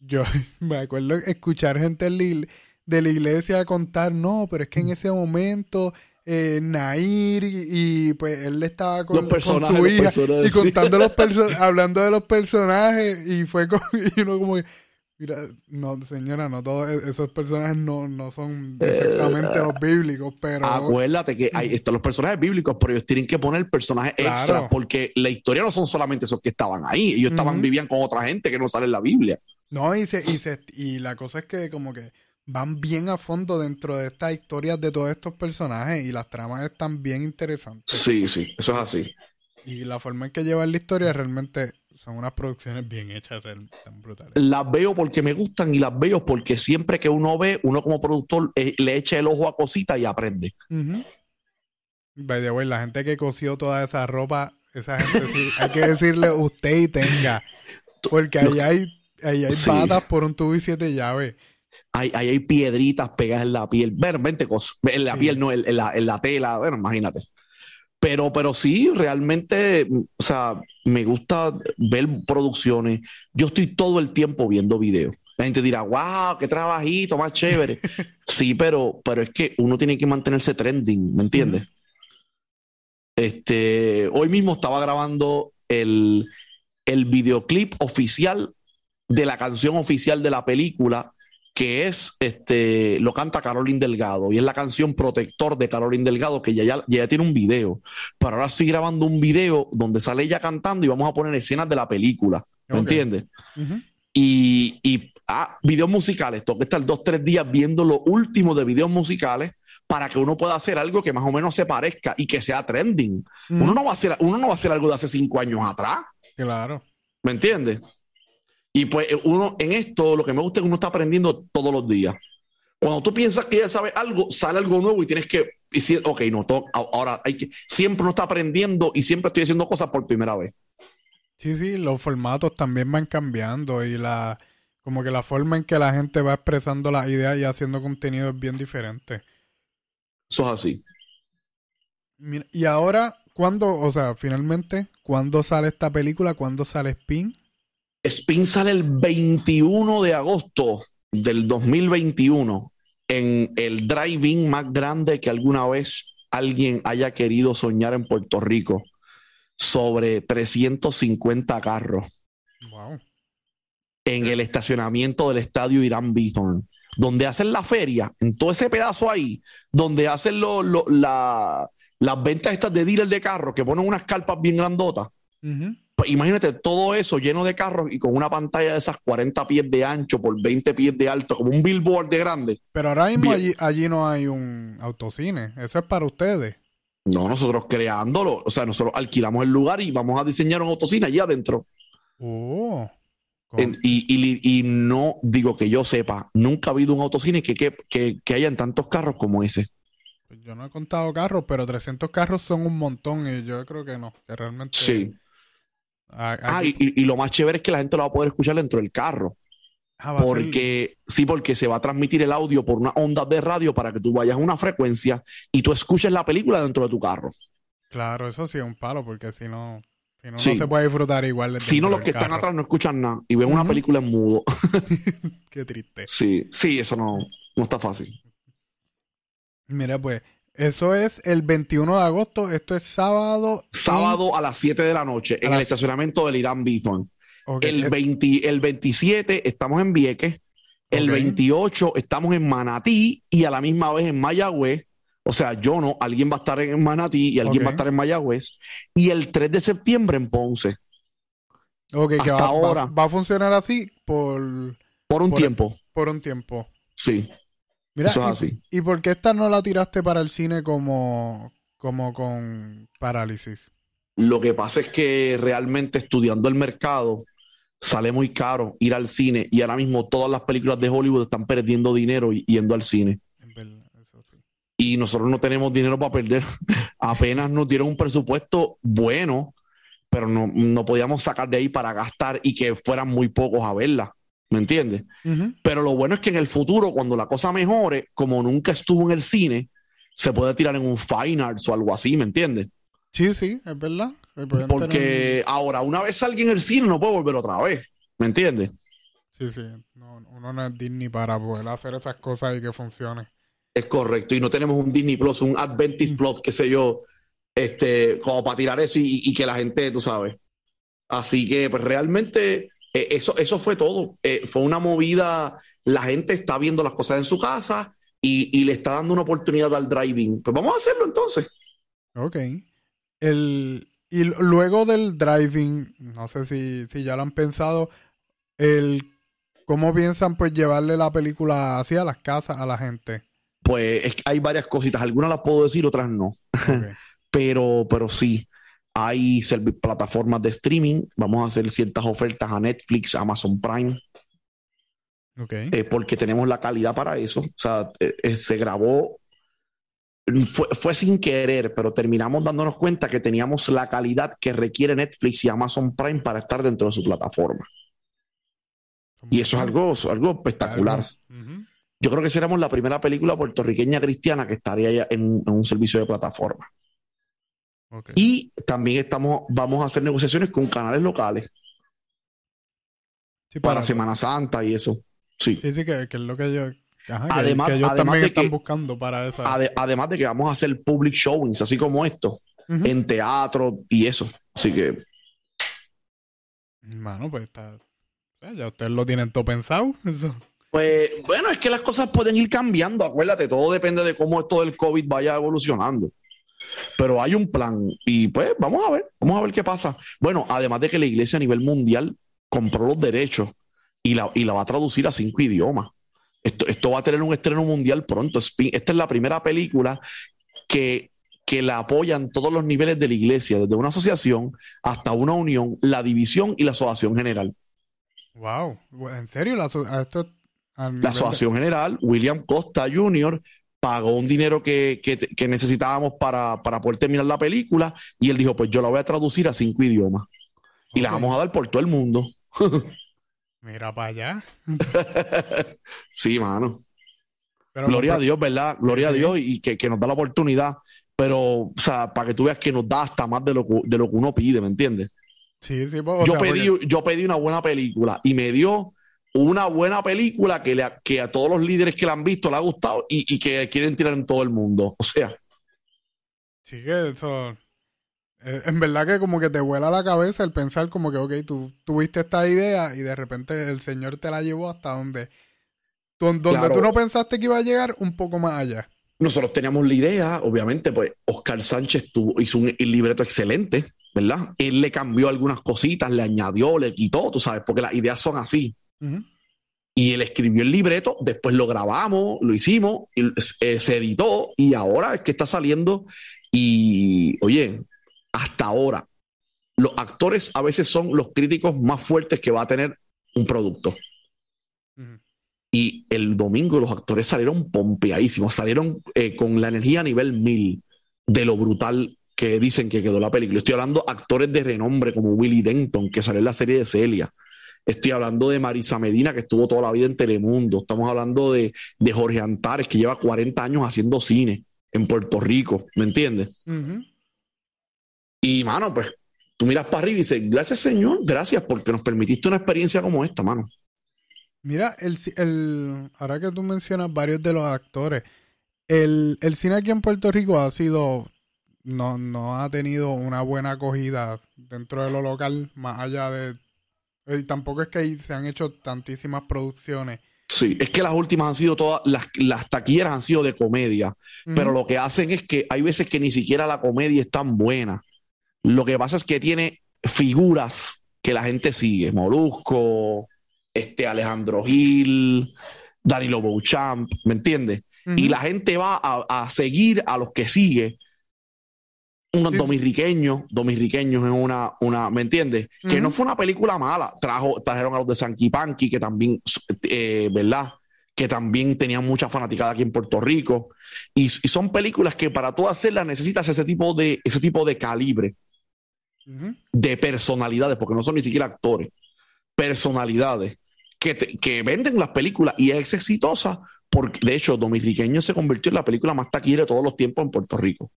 yo me acuerdo escuchar gente la igle- de la iglesia contar, no, pero es que en ese momento eh, Nair y, y, pues él estaba con, Los con personajes, su hija personajes, y contando los perso- hablando de los personajes y fue como, y uno como que, mira, no señora, no todos e- esos personajes no, no son exactamente los bíblicos, pero Acuérdate que hay, están los personajes bíblicos, pero ellos tienen que poner personajes Claro. extra porque la historia no son solamente esos que estaban ahí. Ellos estaban, vivían con otra gente que no sale en la Biblia. No, y, se, y, se, y la cosa es que como que van bien a fondo dentro de estas historias de todos estos personajes y las tramas están bien interesantes. Sí, sí, eso es así. Y la forma en que llevan la historia realmente son unas producciones bien hechas, tan brutales. Las veo porque me gustan y las veo porque siempre que uno ve, uno como productor eh, le echa el ojo a cositas y aprende. Ujú. By the way, la gente que cosió toda esa ropa, esa gente sí, hay que decirle usted y tenga. Porque ahí hay, ahí hay Sí. patas por un tubo y siete llaves. Hay, hay, hay piedritas pegadas en la piel. Bueno, 20 cosas. En la Sí. piel, no, en, en la, en la tela. Bueno, imagínate. Pero, pero sí, realmente, o sea, me gusta ver producciones. Yo estoy todo el tiempo viendo videos. La gente dirá, wow, qué trabajito, más chévere. sí, pero, pero es que uno tiene que mantenerse trending, ¿me entiendes? Este, hoy mismo estaba grabando el, el videoclip oficial de la canción oficial de la película, que es, este, lo canta Caroline Delgado, y es la canción Protector de Caroline Delgado, que ya, ya, ya tiene un video. Pero ahora estoy grabando un video donde sale ella cantando y vamos a poner escenas de la película. ¿Me entiendes? Y, y ah, videos musicales, tengo que estar dos, tres días viendo lo último de videos musicales para que uno pueda hacer algo que más o menos se parezca y que sea trending. Uno, no va a hacer, uno no va a hacer algo de hace cinco años atrás, Claro. ¿me entiendes? Y pues eh, uno en esto lo que me gusta es que uno está aprendiendo todos los días. Cuando tú piensas que ya sabes algo, sale algo nuevo y tienes que decir, ok, no, ahora hay que, siempre uno está aprendiendo y siempre estoy haciendo cosas por primera vez. Sí, sí, los formatos también van cambiando y la como que la forma en que la gente va expresando las ideas y haciendo contenido es bien diferente. Eso es así. Mira, y ahora, ¿cuándo, o sea, finalmente, cuándo sale esta película? ¿Cuándo sale Spin? Spin sale el 21 de agosto del 2021 en el drive-in más grande que alguna vez alguien haya querido soñar en Puerto Rico, sobre 350 carros Wow. en el estacionamiento del estadio Irán Bithorn, donde hacen la feria, en todo ese pedazo ahí, donde hacen lo- lo- la- las ventas estas de dealer de carros, que ponen unas carpas bien grandotas. Imagínate todo eso lleno de carros y con una pantalla de esas 40 pies de ancho por 20 pies de alto, como un billboard de grande. Pero ahora mismo allí, allí no hay un autocine. Eso es para ustedes. No, nosotros creándolo, o sea, nosotros alquilamos el lugar y vamos a diseñar un autocine allí adentro. Oh. En- y, y- y no digo que yo sepa, nunca ha habido un autocine que, que, que, que hayan tantos carros como ese. Pues Yo no he contado carros, pero 300 carros son un montón y yo creo que no, que realmente... Sí. A- Ah, aquí- y, lo más chévere es que la gente lo va a poder escuchar dentro del carro. ah, ser- Porque, sí, porque se va a transmitir el audio por una onda de radio para que tú vayas a una frecuencia y tú escuches la película dentro de tu carro. Claro, eso sí es un palo, porque si no, si no, Sí. no se puede disfrutar igual. Si no, los que están atrás no escuchan nada y ven una película en mudo. Qué triste. Sí, sí, eso no, no está fácil. Mira, pues, eso es el 21 de agosto. Esto es sábado. en- Sábado a las 7 de la noche en el estacionamiento del Irán. Ok, El, 20 el 27 estamos en Vieques. El Ok. 28 estamos en Manatí y a la misma vez en Mayagüez. O sea, yo no, alguien va a estar en Manatí y alguien va a estar en Mayagüez. Y el 3 de septiembre en Ponce, ok, hasta va, va- ahora. va a funcionar así por, por un Por- tiempo. por un tiempo. Sí, Mira, eso es y- así. ¿Y por qué esta no la tiraste para el cine como, como con parálisis? Lo que pasa es que realmente estudiando el mercado sale muy caro ir al cine y ahora mismo todas las películas de Hollywood están perdiendo dinero y- yendo al cine. En verdad, eso sí. y nosotros no tenemos dinero para perder. Apenas nos dieron un presupuesto bueno, pero no, no podíamos sacar de ahí para gastar y que fueran muy pocos a verla. ¿Me entiendes? Pero lo bueno es que en el futuro, cuando la cosa mejore, como nunca estuvo en el cine, se puede tirar en un Fine Arts o algo así, ¿me entiendes? Sí, sí, es verdad. Tener- Porque ahora, una vez salga en el cine, no puede volver otra vez. ¿Me entiendes? Sí, sí. No, uno no es Disney para poder hacer esas cosas y que funcione. Es correcto. Y no tenemos un Disney Plus, un Adventist Plus, qué sé yo, este, como para tirar eso y, y que la gente, tú sabes. Así que, pues realmente, eh, eso, eso fue todo. Eh, fue una movida. La gente está viendo las cosas en su casa y, y le está dando una oportunidad al driving. Pues vamos a hacerlo entonces. Ok. El, y luego del driving, no sé si, si ya lo han pensado, el cómo piensan pues llevarle la película así a las casas a la gente. Pues es que hay varias cositas. Algunas las puedo decir, otras no. Pero, pero sí, hay plataformas de streaming. Vamos a hacer ciertas ofertas a Netflix, Amazon Prime. Eh, porque tenemos la calidad para eso. O sea, eh, eh, se grabó, fue, fue sin querer, pero terminamos dándonos cuenta que teníamos la calidad que requiere Netflix y Amazon Prime para estar dentro de su plataforma. Y eso es algo, algo espectacular. Yo creo que seremos la primera película puertorriqueña cristiana que estaría en, en un servicio de plataforma. Y también estamos, vamos a hacer negociaciones con canales locales Sí, para Semana Santa y eso. Sí. Sí, sí, que, que es lo que ajá, que- Además- que ellos además también de están que- buscando para eso. Ade- además de que vamos a hacer public showings, así como esto. En teatro y eso. Así que Mano, pues está. Ya ustedes lo tienen todo pensado. Pues bueno, es que las cosas pueden ir cambiando, acuérdate, todo depende de cómo esto del COVID vaya evolucionando. Pero hay un plan y pues vamos a ver, vamos a ver qué pasa. Bueno, además de que la iglesia a nivel mundial compró los derechos y la, y la va a traducir a cinco idiomas. Esto, esto va a tener un estreno mundial pronto. Esta es la primera película que, que la apoyan todos los niveles de la iglesia, desde una asociación hasta una unión, la división y la asociación general. Wow, ¿en serio? La, esto, la asociación general, William Costa Jr., pagó un dinero que, que, necesitábamos para, para, poder terminar la película y él dijo, pues yo la voy a traducir a cinco idiomas y la vamos a dar por todo el mundo. Mira para allá. sí, mano. Gloria a Dios, ¿verdad? Gloria a Dios y que, nos da la oportunidad. Pero, o sea, para que tú veas que nos da hasta más de lo, de lo que uno pide, ¿me entiendes? Sí, sí. Pues, yo, pedí, yo pedí una buena película y me dio una buena película que, le, que a todos los líderes que la han visto le ha gustado y, y que quieren tirar en todo el mundo. O sea. Sí, que eso eh, en verdad que como que te vuela la cabeza el pensar como que, ok, tú tuviste esta idea y de repente el Señor te la llevó hasta donde, donde tú no pensaste que iba a llegar un poco más allá. Nosotros teníamos la idea, obviamente, pues Oscar Sánchez tuvo, hizo un, libreto excelente, ¿verdad? Él le cambió algunas cositas, le añadió, le quitó, tú sabes, porque las ideas son así. Y él escribió el libreto, después lo grabamos, lo hicimos, y, eh, se editó y ahora es que está saliendo y, oye, hasta ahora, los actores a veces son los críticos más fuertes que va a tener un producto. Y el domingo los actores salieron pompeadísimos, salieron eh, con la energía a nivel mil de lo brutal que dicen que quedó la película. Estoy hablando de actores de renombre como Willie Denton, que salió en la serie de Celia. Estoy hablando de Marisa Medina, que estuvo toda la vida en Telemundo. Estamos hablando de, Jorge Antares, que lleva 40 años haciendo cine en Puerto Rico. ¿Me entiendes? Y, mano, pues tú miras para arriba y dices, gracias Señor, gracias porque nos permitiste una experiencia como esta, mano. Mira, el, el, ahora que tú mencionas varios de los actores, el, el cine aquí en Puerto Rico ha sido, no, no ha tenido una buena acogida dentro de lo local, más allá de... Y tampoco es que se han hecho tantísimas producciones. Sí, es que las últimas han sido todas, las, las taquilleras han sido de comedia, pero lo que hacen es que hay veces que ni siquiera la comedia es tan buena. Lo que pasa es que tiene figuras que la gente sigue. Molusco, este Alejandro Gil, Danilo Beauchamp, ¿me entiendes? Y la gente va a, seguir a los que sigue. Unos dominriqueños, dominriqueños en una, una, ¿me entiendes? Que no fue una película mala. Trajo, trajeron a los de Sanky Panky, que también, eh, ¿verdad? que también tenían mucha fanaticada aquí en Puerto Rico. Y, y, son películas que para tú hacerlas necesitas ese tipo de, ese tipo de calibre de personalidades, porque no son ni siquiera actores, personalidades que, que venden las películas y es exitosa, porque de hecho Dominiqueño se convirtió en la película más taquillera de todos los tiempos en Puerto Rico.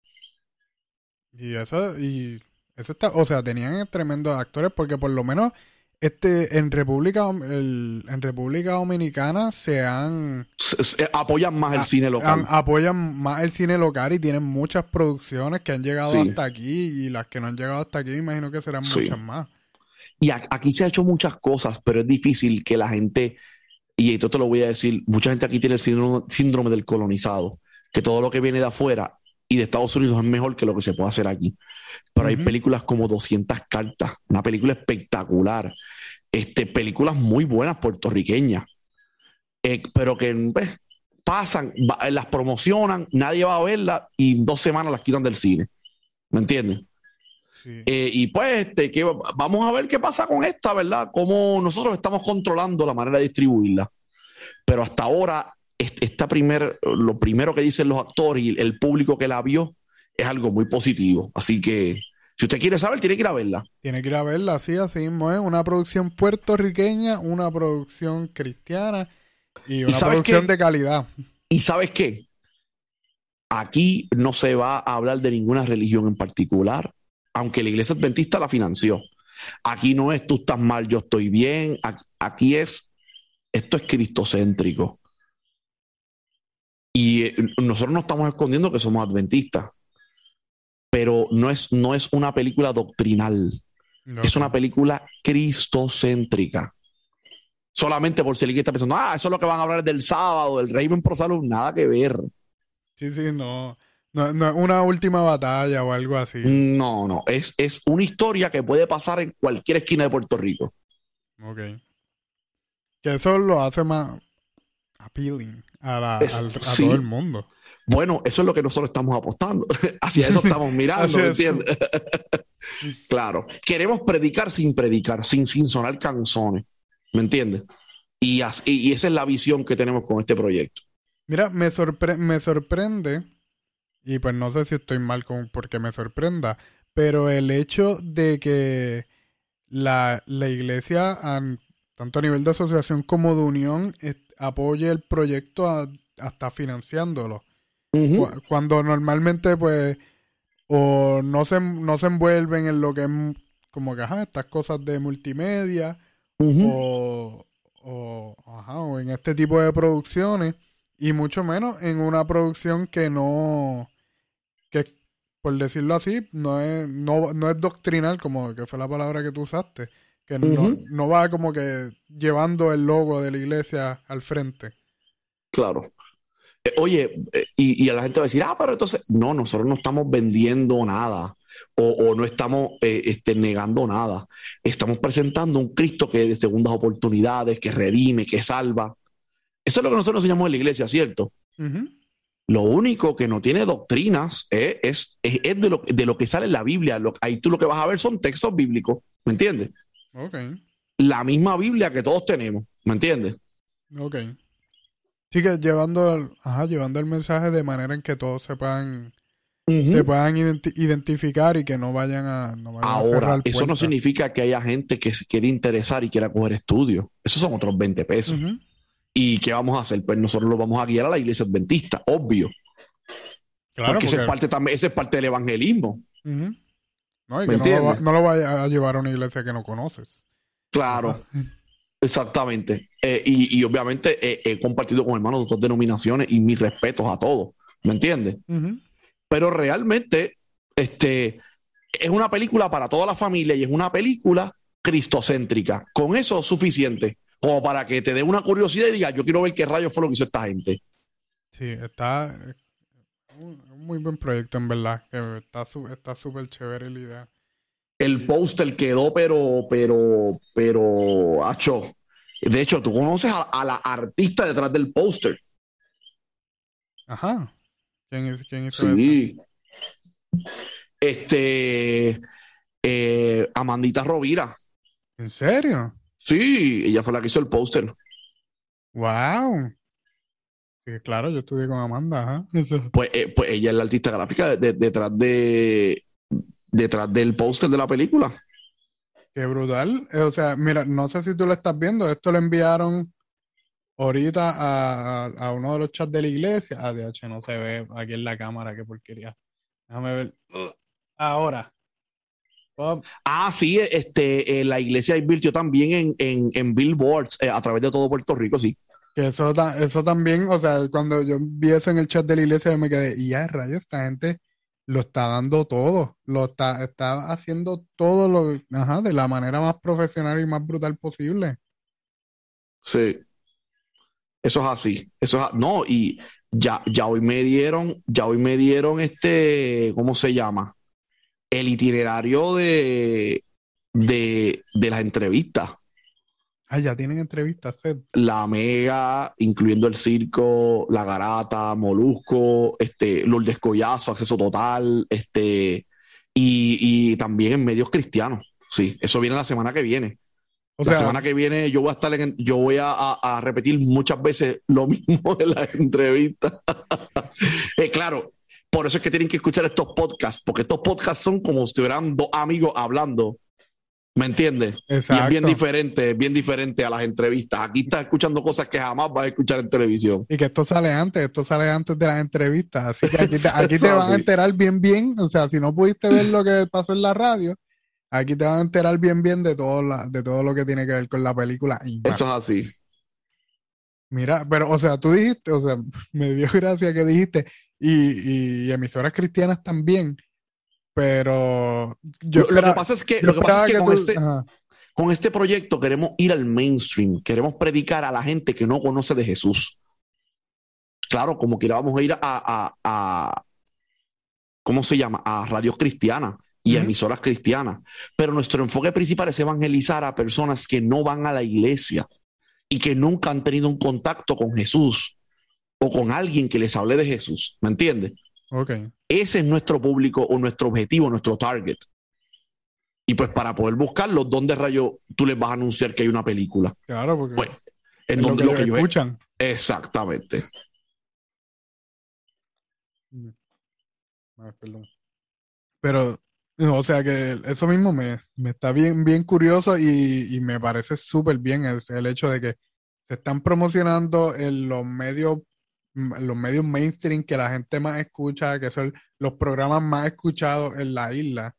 Y eso, y eso está, o sea, tenían tremendos actores porque por lo menos este, en República, en República Dominicana se han... apoyan más el cine local. apoyan más el cine local y tienen muchas producciones que han llegado hasta aquí y las que no han llegado hasta aquí imagino que serán muchas más. Y aquí se ha hecho muchas cosas, pero es difícil que la gente, y esto te lo voy a decir, mucha gente aquí tiene el síndrome, síndrome del colonizado, que todo lo que viene de afuera y de Estados Unidos es mejor que lo que se puede hacer aquí. Pero hay películas como 200 cartas, una película espectacular, este, películas muy buenas puertorriqueñas, eh, pero que pues, pasan, las promocionan, nadie va a verlas y en dos semanas las quitan del cine. ¿Me entiendes? Eh, y pues, este, que vamos a ver qué pasa con esta, ¿verdad? Cómo nosotros estamos controlando la manera de distribuirla. Pero hasta ahora esta primer, lo primero que dicen los actores y el público que la vio es algo muy positivo. Así que si usted quiere saber, tiene que ir a verla. Tiene que ir a verla, sí, así mismo es. Una producción puertorriqueña, una producción cristiana y una producción de calidad. ¿Y sabes qué? Aquí no se va a hablar de ninguna religión en particular, aunque la iglesia adventista la financió. Aquí no es tú estás mal, yo estoy bien. Aquí es, esto es cristocéntrico. Y eh, nosotros no estamos escondiendo que somos adventistas, pero no es, no es una película doctrinal. Es una película cristocéntrica. Solamente por si alguien está pensando, ah, eso es lo que van a hablar del sábado, del Raven Pro Salud, nada que ver. Sí, sí, no. No, no es una última batalla o algo así. No, no. Es, es una historia que puede pasar en cualquier esquina de Puerto Rico. Ok. Que eso lo hace más appealing a, todo el mundo. Bueno, eso es lo que nosotros estamos apostando. Hacia eso estamos mirando, ¿me entiendes? claro. Queremos predicar sin predicar, sin, sin sonar canzones. ¿Me entiendes? Y, y, esa es la visión que tenemos con este proyecto. Mira, me, me sorprende, y pues no sé si estoy mal con porque me sorprenda, pero el hecho de que la, la iglesia, tanto a nivel de asociación como de unión, apoye el proyecto hasta financiándolo. Cuando normalmente, pues, o no se, no se envuelven en lo que es como que, ajá, estas cosas de multimedia, o, o, en este tipo de producciones, y mucho menos en una producción que no, que por decirlo así, no es, no, no es doctrinal, como que fue la palabra que tú usaste, que no, no va como que llevando el logo de la iglesia al frente. Claro. Eh, oye, eh, y, a la gente va a decir, ah, pero entonces, no, nosotros no estamos vendiendo nada o, no estamos eh, este, negando nada. Estamos presentando un Cristo que es de segundas oportunidades, que redime, que salva. Eso es lo que nosotros enseñamos en la iglesia, ¿cierto? Lo único que no tiene doctrinas es, es, de, lo, de, lo, que sale en la Biblia. ahí tú lo que vas a ver son textos bíblicos, ¿me entiendes? La misma Biblia que todos tenemos, ¿me entiendes? Ok. Sí, que llevando, ajá, llevando el mensaje de manera en que todos sepan se puedan identificar y que no vayan a. Ahora, eso no significa que haya gente que se quiere interesar y quiera coger estudios. Esos son otros 20 pesos. ¿Y qué vamos a hacer? Pues nosotros lo vamos a guiar a la iglesia adventista, obvio. Claro, porque, Esa, es parte también, esa es parte del evangelismo. No, no, lo vaya a llevar a una iglesia que no conoces. Claro. Exactamente. Eh, y, obviamente he compartido con hermanos de otras denominaciones y mis respetos a todos. ¿Me entiendes? Pero realmente este, es una película para toda la familia y es una película cristocéntrica. Con eso es suficiente. Como para que te dé una curiosidad y diga, yo quiero ver qué rayos fue lo que hizo esta gente. Sí, está un muy buen proyecto, en verdad. está súper chévere la idea. El póster quedó, pero, pero, pero, hacho. De hecho, tú conoces a, la artista detrás del póster. Ajá. ¿Quién, es, quién hizo sí. Este. Eh, Amandita Rovira. ¿En serio? Sí, ella fue la que hizo el póster. ¡Wow! Claro, yo estudié con Amanda. Pues, eh, pues ella es la artista gráfica detrás de detrás del póster de la película. Qué brutal. Eh, o sea, mira, no sé si tú lo estás viendo. Esto lo enviaron ahorita a, uno de los chats de la iglesia. Ah, DH, no se ve aquí en la cámara, qué porquería. Déjame ver. Ahora. Ah, sí, este, eh, la iglesia invirtió también en, billboards eh, a través de todo Puerto Rico, sí. Que eso, eso también, o sea, cuando yo vi eso en el chat de la iglesia, me quedé, y ya, rayos, esta gente lo está dando todo, lo está, está haciendo todo lo, ajá, de la manera más profesional y más brutal posible. Sí. Eso es así. Eso es, no, y ya, ya hoy me dieron, ya hoy me dieron este, ¿cómo se llama? El itinerario de, de, de las entrevistas. Ah, ya tienen entrevistas. La Mega, incluyendo el circo, La Garata, Molusco, este, Lourdes Collazo, Acceso Total, este, y, y también en medios cristianos. Sí, eso viene la semana que viene la semana que viene yo voy a estar en, yo voy a, repetir muchas veces lo mismo en la entrevista. Eh, claro, por eso es que tienen que escuchar estos podcasts, porque estos podcasts son como si estuvieran dos amigos hablando. ¿Me entiendes? Y es bien diferente, bien diferente a las entrevistas. Aquí estás escuchando cosas que jamás vas a escuchar en televisión. Y que esto sale antes, esto sale antes de las entrevistas. Así que aquí te, aquí te van a enterar bien, bien. O sea, si no pudiste ver lo que pasó en la radio, Aquí te van a enterar bien bien de todo, de todo lo que tiene que ver con la película. Eso es así. Mira, pero, o sea, tú dijiste, o sea, me dio gracia que dijiste, y, emisoras cristianas también. Pero yo lo, que pasa es que, lo que, pasa es que, con, este, con este proyecto queremos ir al mainstream, queremos predicar a la gente que no conoce de Jesús. Claro, como que vamos a ir a, a, a ¿cómo se llama? A radios cristianas y emisoras cristianas. Pero nuestro enfoque principal es evangelizar a personas que no van a la iglesia y que nunca han tenido un contacto con Jesús o con alguien que les hable de Jesús. ¿Me entiendes? Okay. Ese es nuestro público o nuestro objetivo, nuestro target. Y pues para poder buscarlo, ¿dónde rayo tú les vas a anunciar que hay una película? Claro, porque pues, en donde lo que, ellos escuchan. Exactamente. Ah, Pero, o sea que eso mismo me, está bien, bien curioso y, me parece súper bien el, el, hecho de que se están promocionando en los medios, los medios mainstream que la gente más escucha, que son los programas más escuchados en la isla.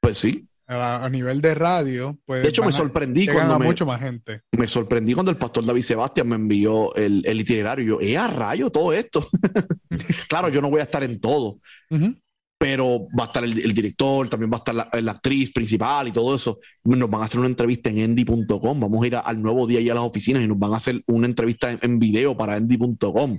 Pues sí. A, nivel de radio, pues. De hecho, me sorprendí cuando. Me, mucho más gente. Me sorprendí cuando el pastor David Sebastián me envió el, itinerario. Y yo, ¡eh, a rayo todo esto! claro, yo no voy a estar en todo pero va a estar el, director, también va a estar la, actriz principal y todo eso. Nos van a hacer una entrevista en endy.com. Vamos a ir al nuevo día y a las oficinas y nos van a hacer una entrevista en, video para endy.com.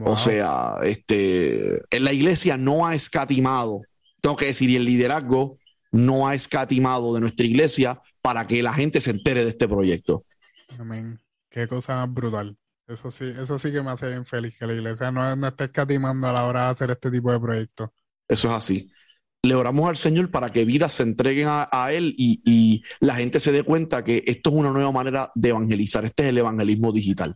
O sea, este, en la iglesia no ha escatimado, tengo que decir, y el liderazgo no ha escatimado de nuestra iglesia para que la gente se entere de este proyecto. Amén. Qué cosa brutal. Eso sí, eso sí que me hace bien feliz, que la iglesia no, no esté escatimando a la hora de hacer este tipo de proyectos. Eso es así. Le oramos al Señor para que vidas se entreguen a, Él y, la gente se dé cuenta que esto es una nueva manera de evangelizar. Este es el evangelismo digital.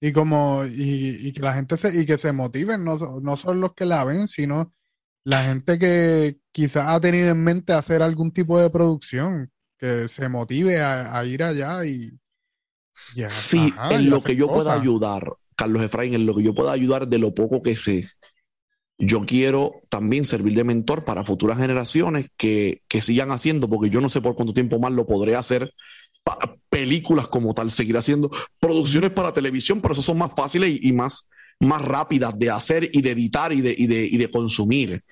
Y como, y, que la gente se, y que se motiven, no, no son los que la ven, sino la gente que quizás ha tenido en mente hacer algún tipo de producción, que se motive a ir allá y, sí, en lo que yo pueda ayudar, Carlos Efraín, en lo que yo pueda ayudar de lo poco que sé, yo quiero también servir de mentor para futuras generaciones que, sigan haciendo, porque yo no sé por cuánto tiempo más lo podré hacer. Películas como tal, seguir haciendo producciones para televisión, pero eso son más fáciles y, más, más rápidas de hacer y de editar y de, y de, y de consumir.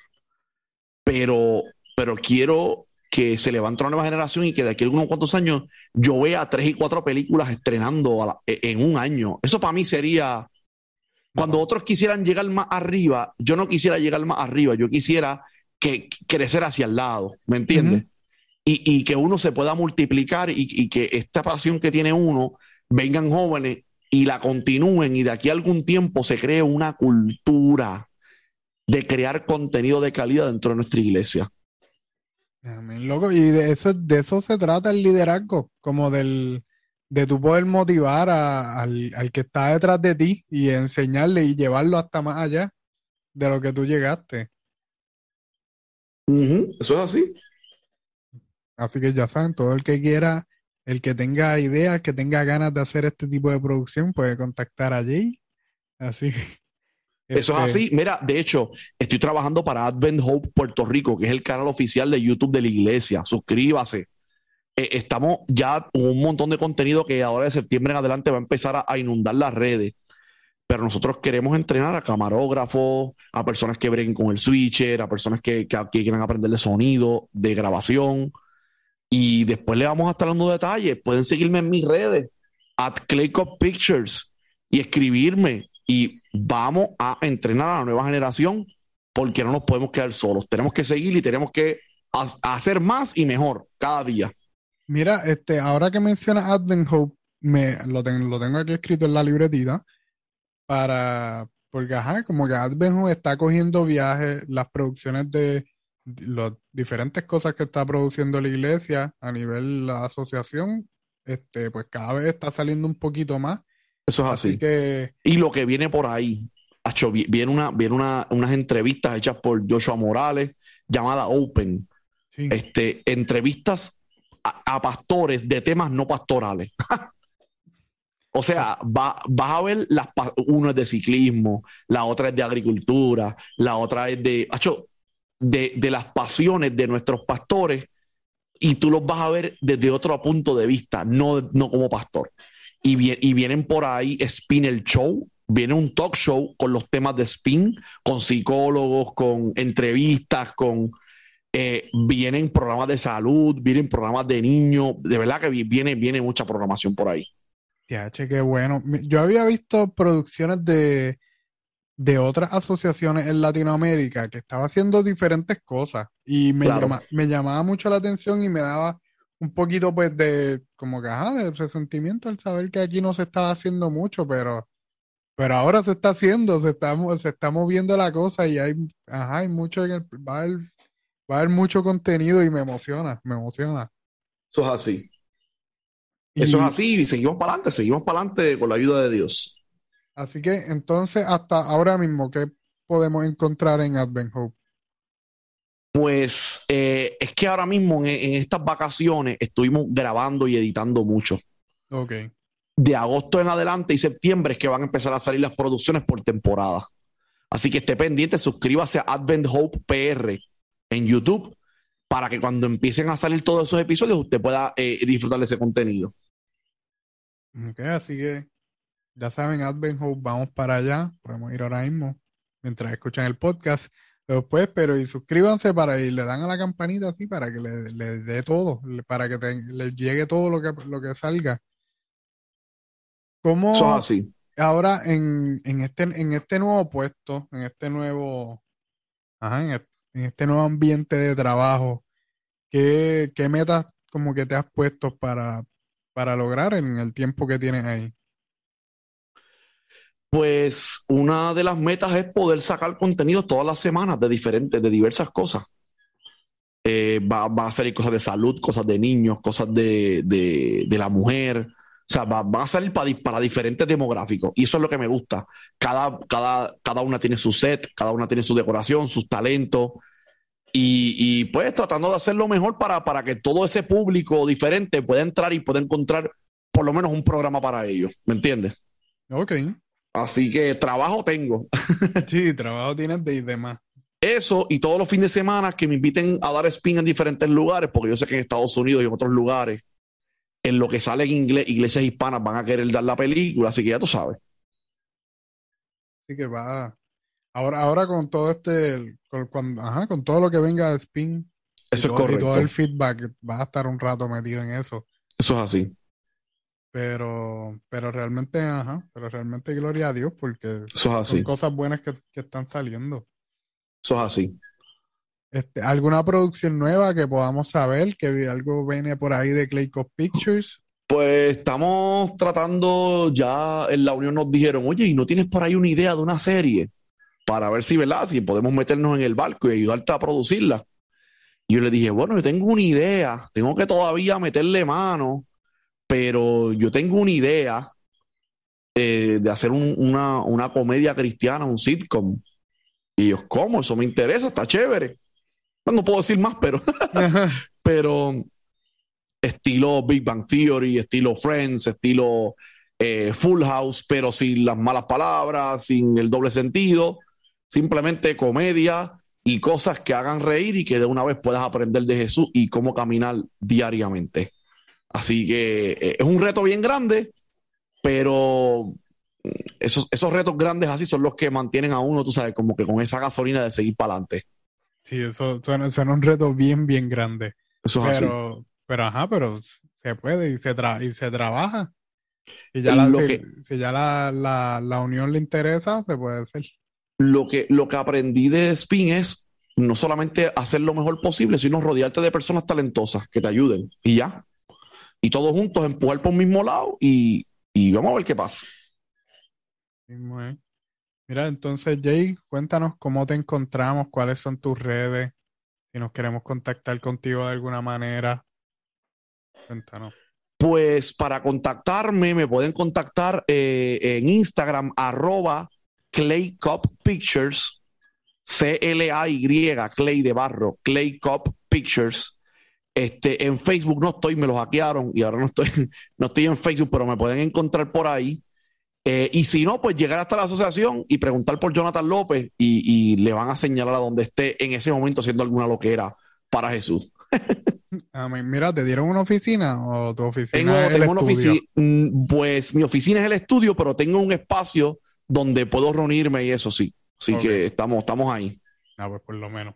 Pero, pero quiero que se levanta una nueva generación y que de aquí a algunos cuantos años yo vea tres y cuatro películas estrenando e, en un año. Eso para mí sería, cuando otros quisieran llegar más arriba, yo no quisiera llegar más arriba, yo quisiera que crecer hacia el lado, ¿me entiendes? Y, que uno se pueda multiplicar y, y, que esta pasión que tiene uno vengan jóvenes y la continúen y de aquí a algún tiempo se cree una cultura de crear contenido de calidad dentro de nuestra iglesia. Loco, y de eso, de eso se trata el liderazgo, como del, de tu poder motivar al, que está detrás de ti y enseñarle y llevarlo hasta más allá de lo que tú llegaste. Eso es así. Así que ya saben, todo el que quiera, el que tenga ideas, que tenga ganas de hacer este tipo de producción, puede contactar a Jay. Así eso es así. Este Mira, de hecho, estoy trabajando para Advent Hope Puerto Rico, que es el canal oficial de YouTube de la iglesia. Suscríbase. Eh, estamos ya con un montón de contenido que ahora de septiembre en adelante va a empezar a, inundar las redes. Pero nosotros queremos entrenar a camarógrafos, a personas que breguen con el switcher, a personas que, que, quieran aprender de sonido, de grabación. Y después le vamos a estar dando detalles. Pueden seguirme en mis redes, at Claycop Pictures, y escribirme y vamos a entrenar a la nueva generación porque no nos podemos quedar solos. Tenemos que seguir y tenemos que hacer más y mejor cada día. Mira, este, ahora que mencionas Advent Hope, me, lo, tengo, aquí escrito en la libretita para, porque como que Advent Hope está cogiendo viajes, las producciones de las diferentes cosas que está produciendo la iglesia a nivel la asociación, este, pues cada vez está saliendo un poquito más eso es así. Y lo que viene por ahí, viene, una, viene una, unas entrevistas hechas por Joshua Morales, llamada Open. Este, entrevistas a, pastores de temas no pastorales. o sea, va, vas a ver, las, uno es de ciclismo, la otra es de agricultura, la otra es de, de, de las pasiones de nuestros pastores y tú los vas a ver desde otro punto de vista, no, no como pastor. Y, vienen por ahí Spinner Show, viene un talk show con los temas de spin, con psicólogos, con entrevistas, con eh, vienen programas de salud, vienen programas de niños, de verdad que viene, viene mucha programación por ahí. Ya, che, qué bueno. Yo había visto producciones de, de otras asociaciones en Latinoamérica que estaba haciendo diferentes cosas y me, me llamaba mucho la atención y me daba un poquito pues de como que ajá, de resentimiento al saber que aquí no se estaba haciendo mucho, pero pero ahora se está haciendo, se está, se está moviendo la cosa y hay, ajá, hay mucho en el, va a haber, va a haber mucho contenido y me emociona, me emociona. Eso es así. Eso es así y seguimos para adelante, seguimos para adelante con la ayuda de Dios. Así que entonces, hasta ahora mismo, ¿qué podemos encontrar en Advent Hope? Pues eh, es que ahora mismo en, estas vacaciones estuvimos grabando y editando mucho. Ok. De agosto en adelante y septiembre es que van a empezar a salir las producciones por temporada. Así que esté pendiente, suscríbase a Advent Hope PR en YouTube para que cuando empiecen a salir todos esos episodios usted pueda eh, disfrutar de ese contenido. Ok, así que ya saben, Advent Hope, vamos para allá. Podemos ir ahora mismo mientras escuchan el podcast. Después, pero y suscríbanse para y le dan a la campanita así para que le, dé todo, para que le llegue todo lo que, lo que salga. ¿Cómo así. ahora en, en, este, en este nuevo puesto, en este nuevo, ajá, en, este, nuevo ambiente de trabajo, ¿qué, qué metas como que te has puesto para, para lograr en el tiempo que tienes ahí? Pues una de las metas es poder sacar contenido todas las semanas de diferentes, de diversas cosas. Eh, va, a salir cosas de salud, cosas de niños, cosas de, la mujer. O sea, va, a salir para, para, diferentes demográficos. Y eso es lo que me gusta. Cada, cada, cada una tiene su set, cada una tiene su decoración, sus talentos. Y, pues tratando de hacerlo mejor para, para que todo ese público diferente pueda entrar y pueda encontrar por lo menos un programa para ellos. ¿Me entiendes? Ok. Así que trabajo tengo. sí, trabajo tienes de demás. Eso y todos los fines de semana que me inviten a dar spin en diferentes lugares, porque yo sé que en Estados Unidos y en otros lugares, en lo que sale en inglés, iglesias hispanas van a querer dar la película, así que ya tú sabes. Así que va. Ahora, ahora con todo este, con, ajá, con todo lo que venga de spin, eso es correcto. y todo el feedback, va a estar un rato metido en eso. Eso es así. Pero, pero realmente, ajá, pero realmente gloria a Dios porque son cosas buenas que, están saliendo. Eso es así. Este, ¿Alguna producción nueva que podamos saber? Que algo viene por ahí de Clayco Pictures. Pues estamos tratando, ya en la unión nos dijeron, oye, ¿y no tienes por ahí una idea de una serie? Para ver si, ¿verdad? Si podemos meternos en el barco y ayudarte a producirla. Y yo le dije, bueno, yo tengo una idea, tengo que todavía meterle mano pero yo tengo una idea eh, de hacer una, comedia cristiana, un sitcom. Y yo, ¿cómo? Eso me interesa, está chévere. No, puedo decir más, pero, pero estilo Big Bang Theory, estilo Friends, estilo eh, Full House, pero sin las malas palabras, sin el doble sentido, simplemente comedia y cosas que hagan reír y que de una vez puedas aprender de Jesús y cómo caminar diariamente. Así que eh, es un reto bien grande, pero esos, esos retos grandes así son los que mantienen a uno, tú sabes, como que con esa gasolina de seguir para adelante. Sí, eso suena, un reto bien, bien grande. Eso es pero, así. Pero, ajá, pero se puede y se, y se trabaja. Y ya, la, si, ya la, la, unión le interesa, se puede hacer. Lo que, lo que aprendí de Spin es no solamente hacer lo mejor posible, sino rodearte de personas talentosas que te ayuden. Y ya y todos juntos empujar por un mismo lado y, vamos a ver qué pasa. Mira, entonces Jay, cuéntanos cómo te encontramos, cuáles son tus redes, si nos queremos contactar contigo de alguna manera. Cuéntanos. Pues para contactarme me pueden contactar eh, en Instagram arroba Clay Pictures, C-L-A-Y, Clay de barro, Clay Pictures. Este, en Facebook no estoy, me lo hackearon y ahora no estoy, no estoy en Facebook, pero me pueden encontrar por ahí. Eh, y si no, pues llegar hasta la asociación y preguntar por Jonathan López y, le van a señalar a donde esté en ese momento haciendo alguna loquera para Jesús. Mira, ¿te dieron una oficina o tu oficina tengo, una oficina? Mm, pues mi oficina es el estudio, pero tengo un espacio donde puedo reunirme y eso sí. Así que estamos, estamos ahí. Ah, pues por lo menos.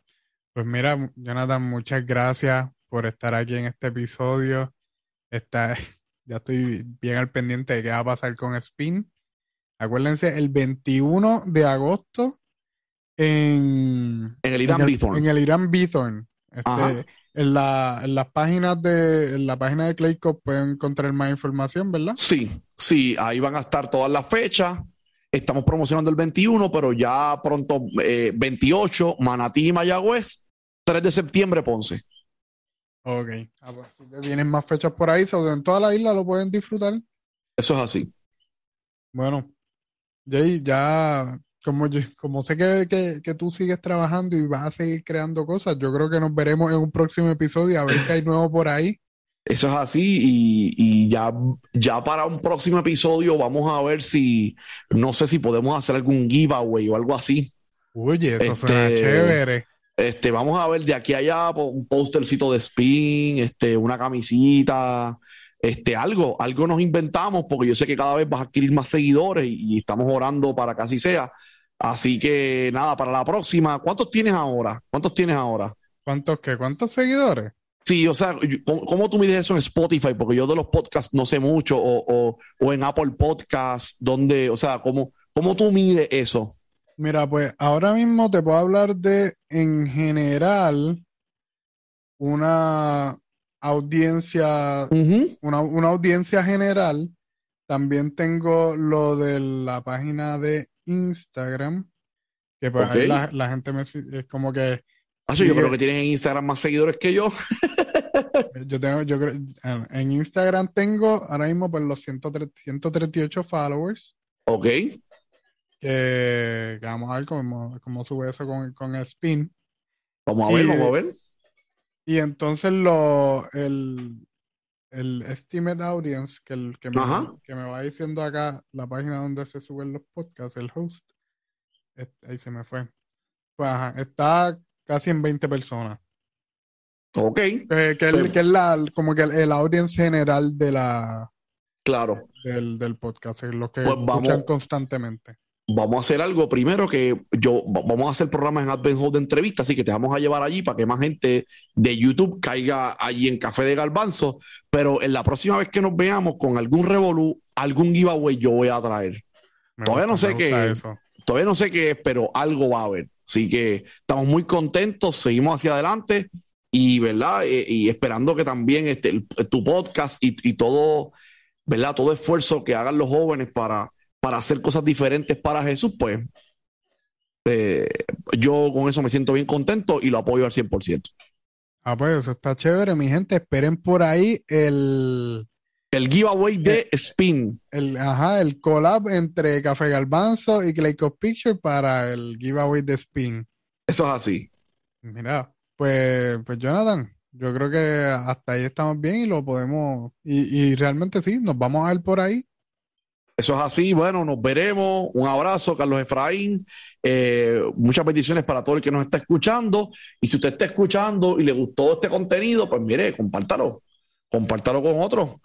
Pues mira, Jonathan, muchas gracias por estar aquí en este episodio. Está, ya estoy bien al pendiente de qué va a pasar con Spin. Acuérdense, el 21 de agosto en, En el Irán en el, Bithorn. en el Irán Bithorn. Este, en la, en las páginas de, en la página de Clayco pueden encontrar más información, ¿verdad? Sí, sí, ahí van a estar todas las fechas. Estamos promocionando el 21, pero ya pronto eh, 28, Manatí y Mayagüez, 3 de septiembre, Ponce. Ok. Ah, pues, así que vienen más fechas por ahí, so, en toda la isla lo pueden disfrutar. Eso es así. Bueno, Jay, ya como yo, como sé que, que, que tú sigues trabajando y vas a seguir creando cosas, yo creo que nos veremos en un próximo episodio a ver qué hay nuevo por ahí. Eso es así y, y ya, ya para un próximo episodio vamos a ver si, no sé si podemos hacer algún giveaway o algo así. Oye, eso suena Este, chévere. Este, vamos a ver de aquí a allá po- un postercito de spin, este, una camisita, este, algo, algo nos inventamos porque yo sé que cada vez vas a adquirir más seguidores y, y estamos orando para que así sea. Así que nada, para la próxima, ¿cuántos tienes ahora? ¿Cuántos tienes ahora? ¿Cuántos qué? ¿Cuántos seguidores? Sí, o sea, ¿cómo, cómo tú mides eso en Spotify? Porque yo de los podcasts no sé mucho, o, o, o en Apple Podcasts, donde, o sea, ¿cómo, cómo tú mides eso? Mira, pues ahora mismo te puedo hablar de, en general, una audiencia, una, una audiencia general. También tengo lo de la página de Instagram, que pues ahí la, la gente me es como que Ah, yo Sí, creo que- tienen en Instagram más seguidores que yo. yo tengo, yo creo, en Instagram tengo ahora mismo pues los 103 138 followers, Ok, que, que vamos a ver cómo, cómo sube eso con, con el spin. vamos a ver, Y- vamos a ver. Y entonces lo, el, el estimate audience que, el, que, me, que me va diciendo acá la página donde se suben los podcasts, el host, es- ahí se me fue. Pues ajá, está casi en 20 personas. Ok, Que, que, es- Pero- que es la, como que el, el audience general de la, claro. del, del podcast, los que Pues escuchan vamos- constantemente. Vamos a hacer algo primero que yo va- vamos a hacer programas en Advent Hall de entrevistas, así que te vamos a llevar allí para que más gente de YouTube caiga allí en Café de Garbanzo. Pero en la próxima vez que nos veamos con algún revolú, algún giveaway, yo voy a traer. Me Todavía no gusta, sé me gusta qué- eso. Todavía no sé qué es, pero algo va a haber. Así que estamos muy contentos, seguimos hacia adelante y, ¿verdad? Eh, y esperando que también este, el- tu podcast y, y todo, ¿verdad? Todo esfuerzo que hagan los jóvenes para, para hacer cosas diferentes para Jesús, pues eh, yo con eso me siento bien contento y lo apoyo al 100%. Ah, pues eso está chévere, mi gente. Esperen por ahí el, El giveaway de Spin. el, ajá, el collab entre Café Galbanzo y Clayco Picture para el giveaway de Spin. Eso es así. Mira, pues, pues Jonathan, yo creo que hasta ahí estamos bien y lo podemos, y, y realmente sí, nos vamos a ver por ahí. Eso es así. Bueno, nos veremos. Un abrazo, Carlos Efraín. Eh, muchas bendiciones para todo el que nos está escuchando. Y si usted está escuchando y le gustó este contenido, pues mire, compártalo. Compártalo con otros.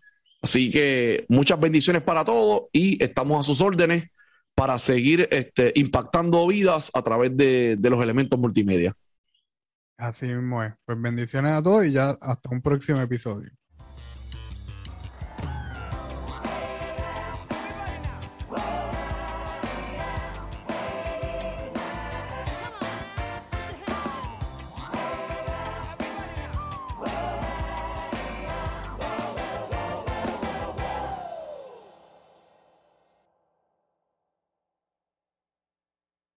Así que muchas bendiciones para todos y estamos a sus órdenes para seguir este, impactando vidas a través de, de los elementos multimedia. Así mismo es. Pues bendiciones a todos y ya hasta un próximo episodio.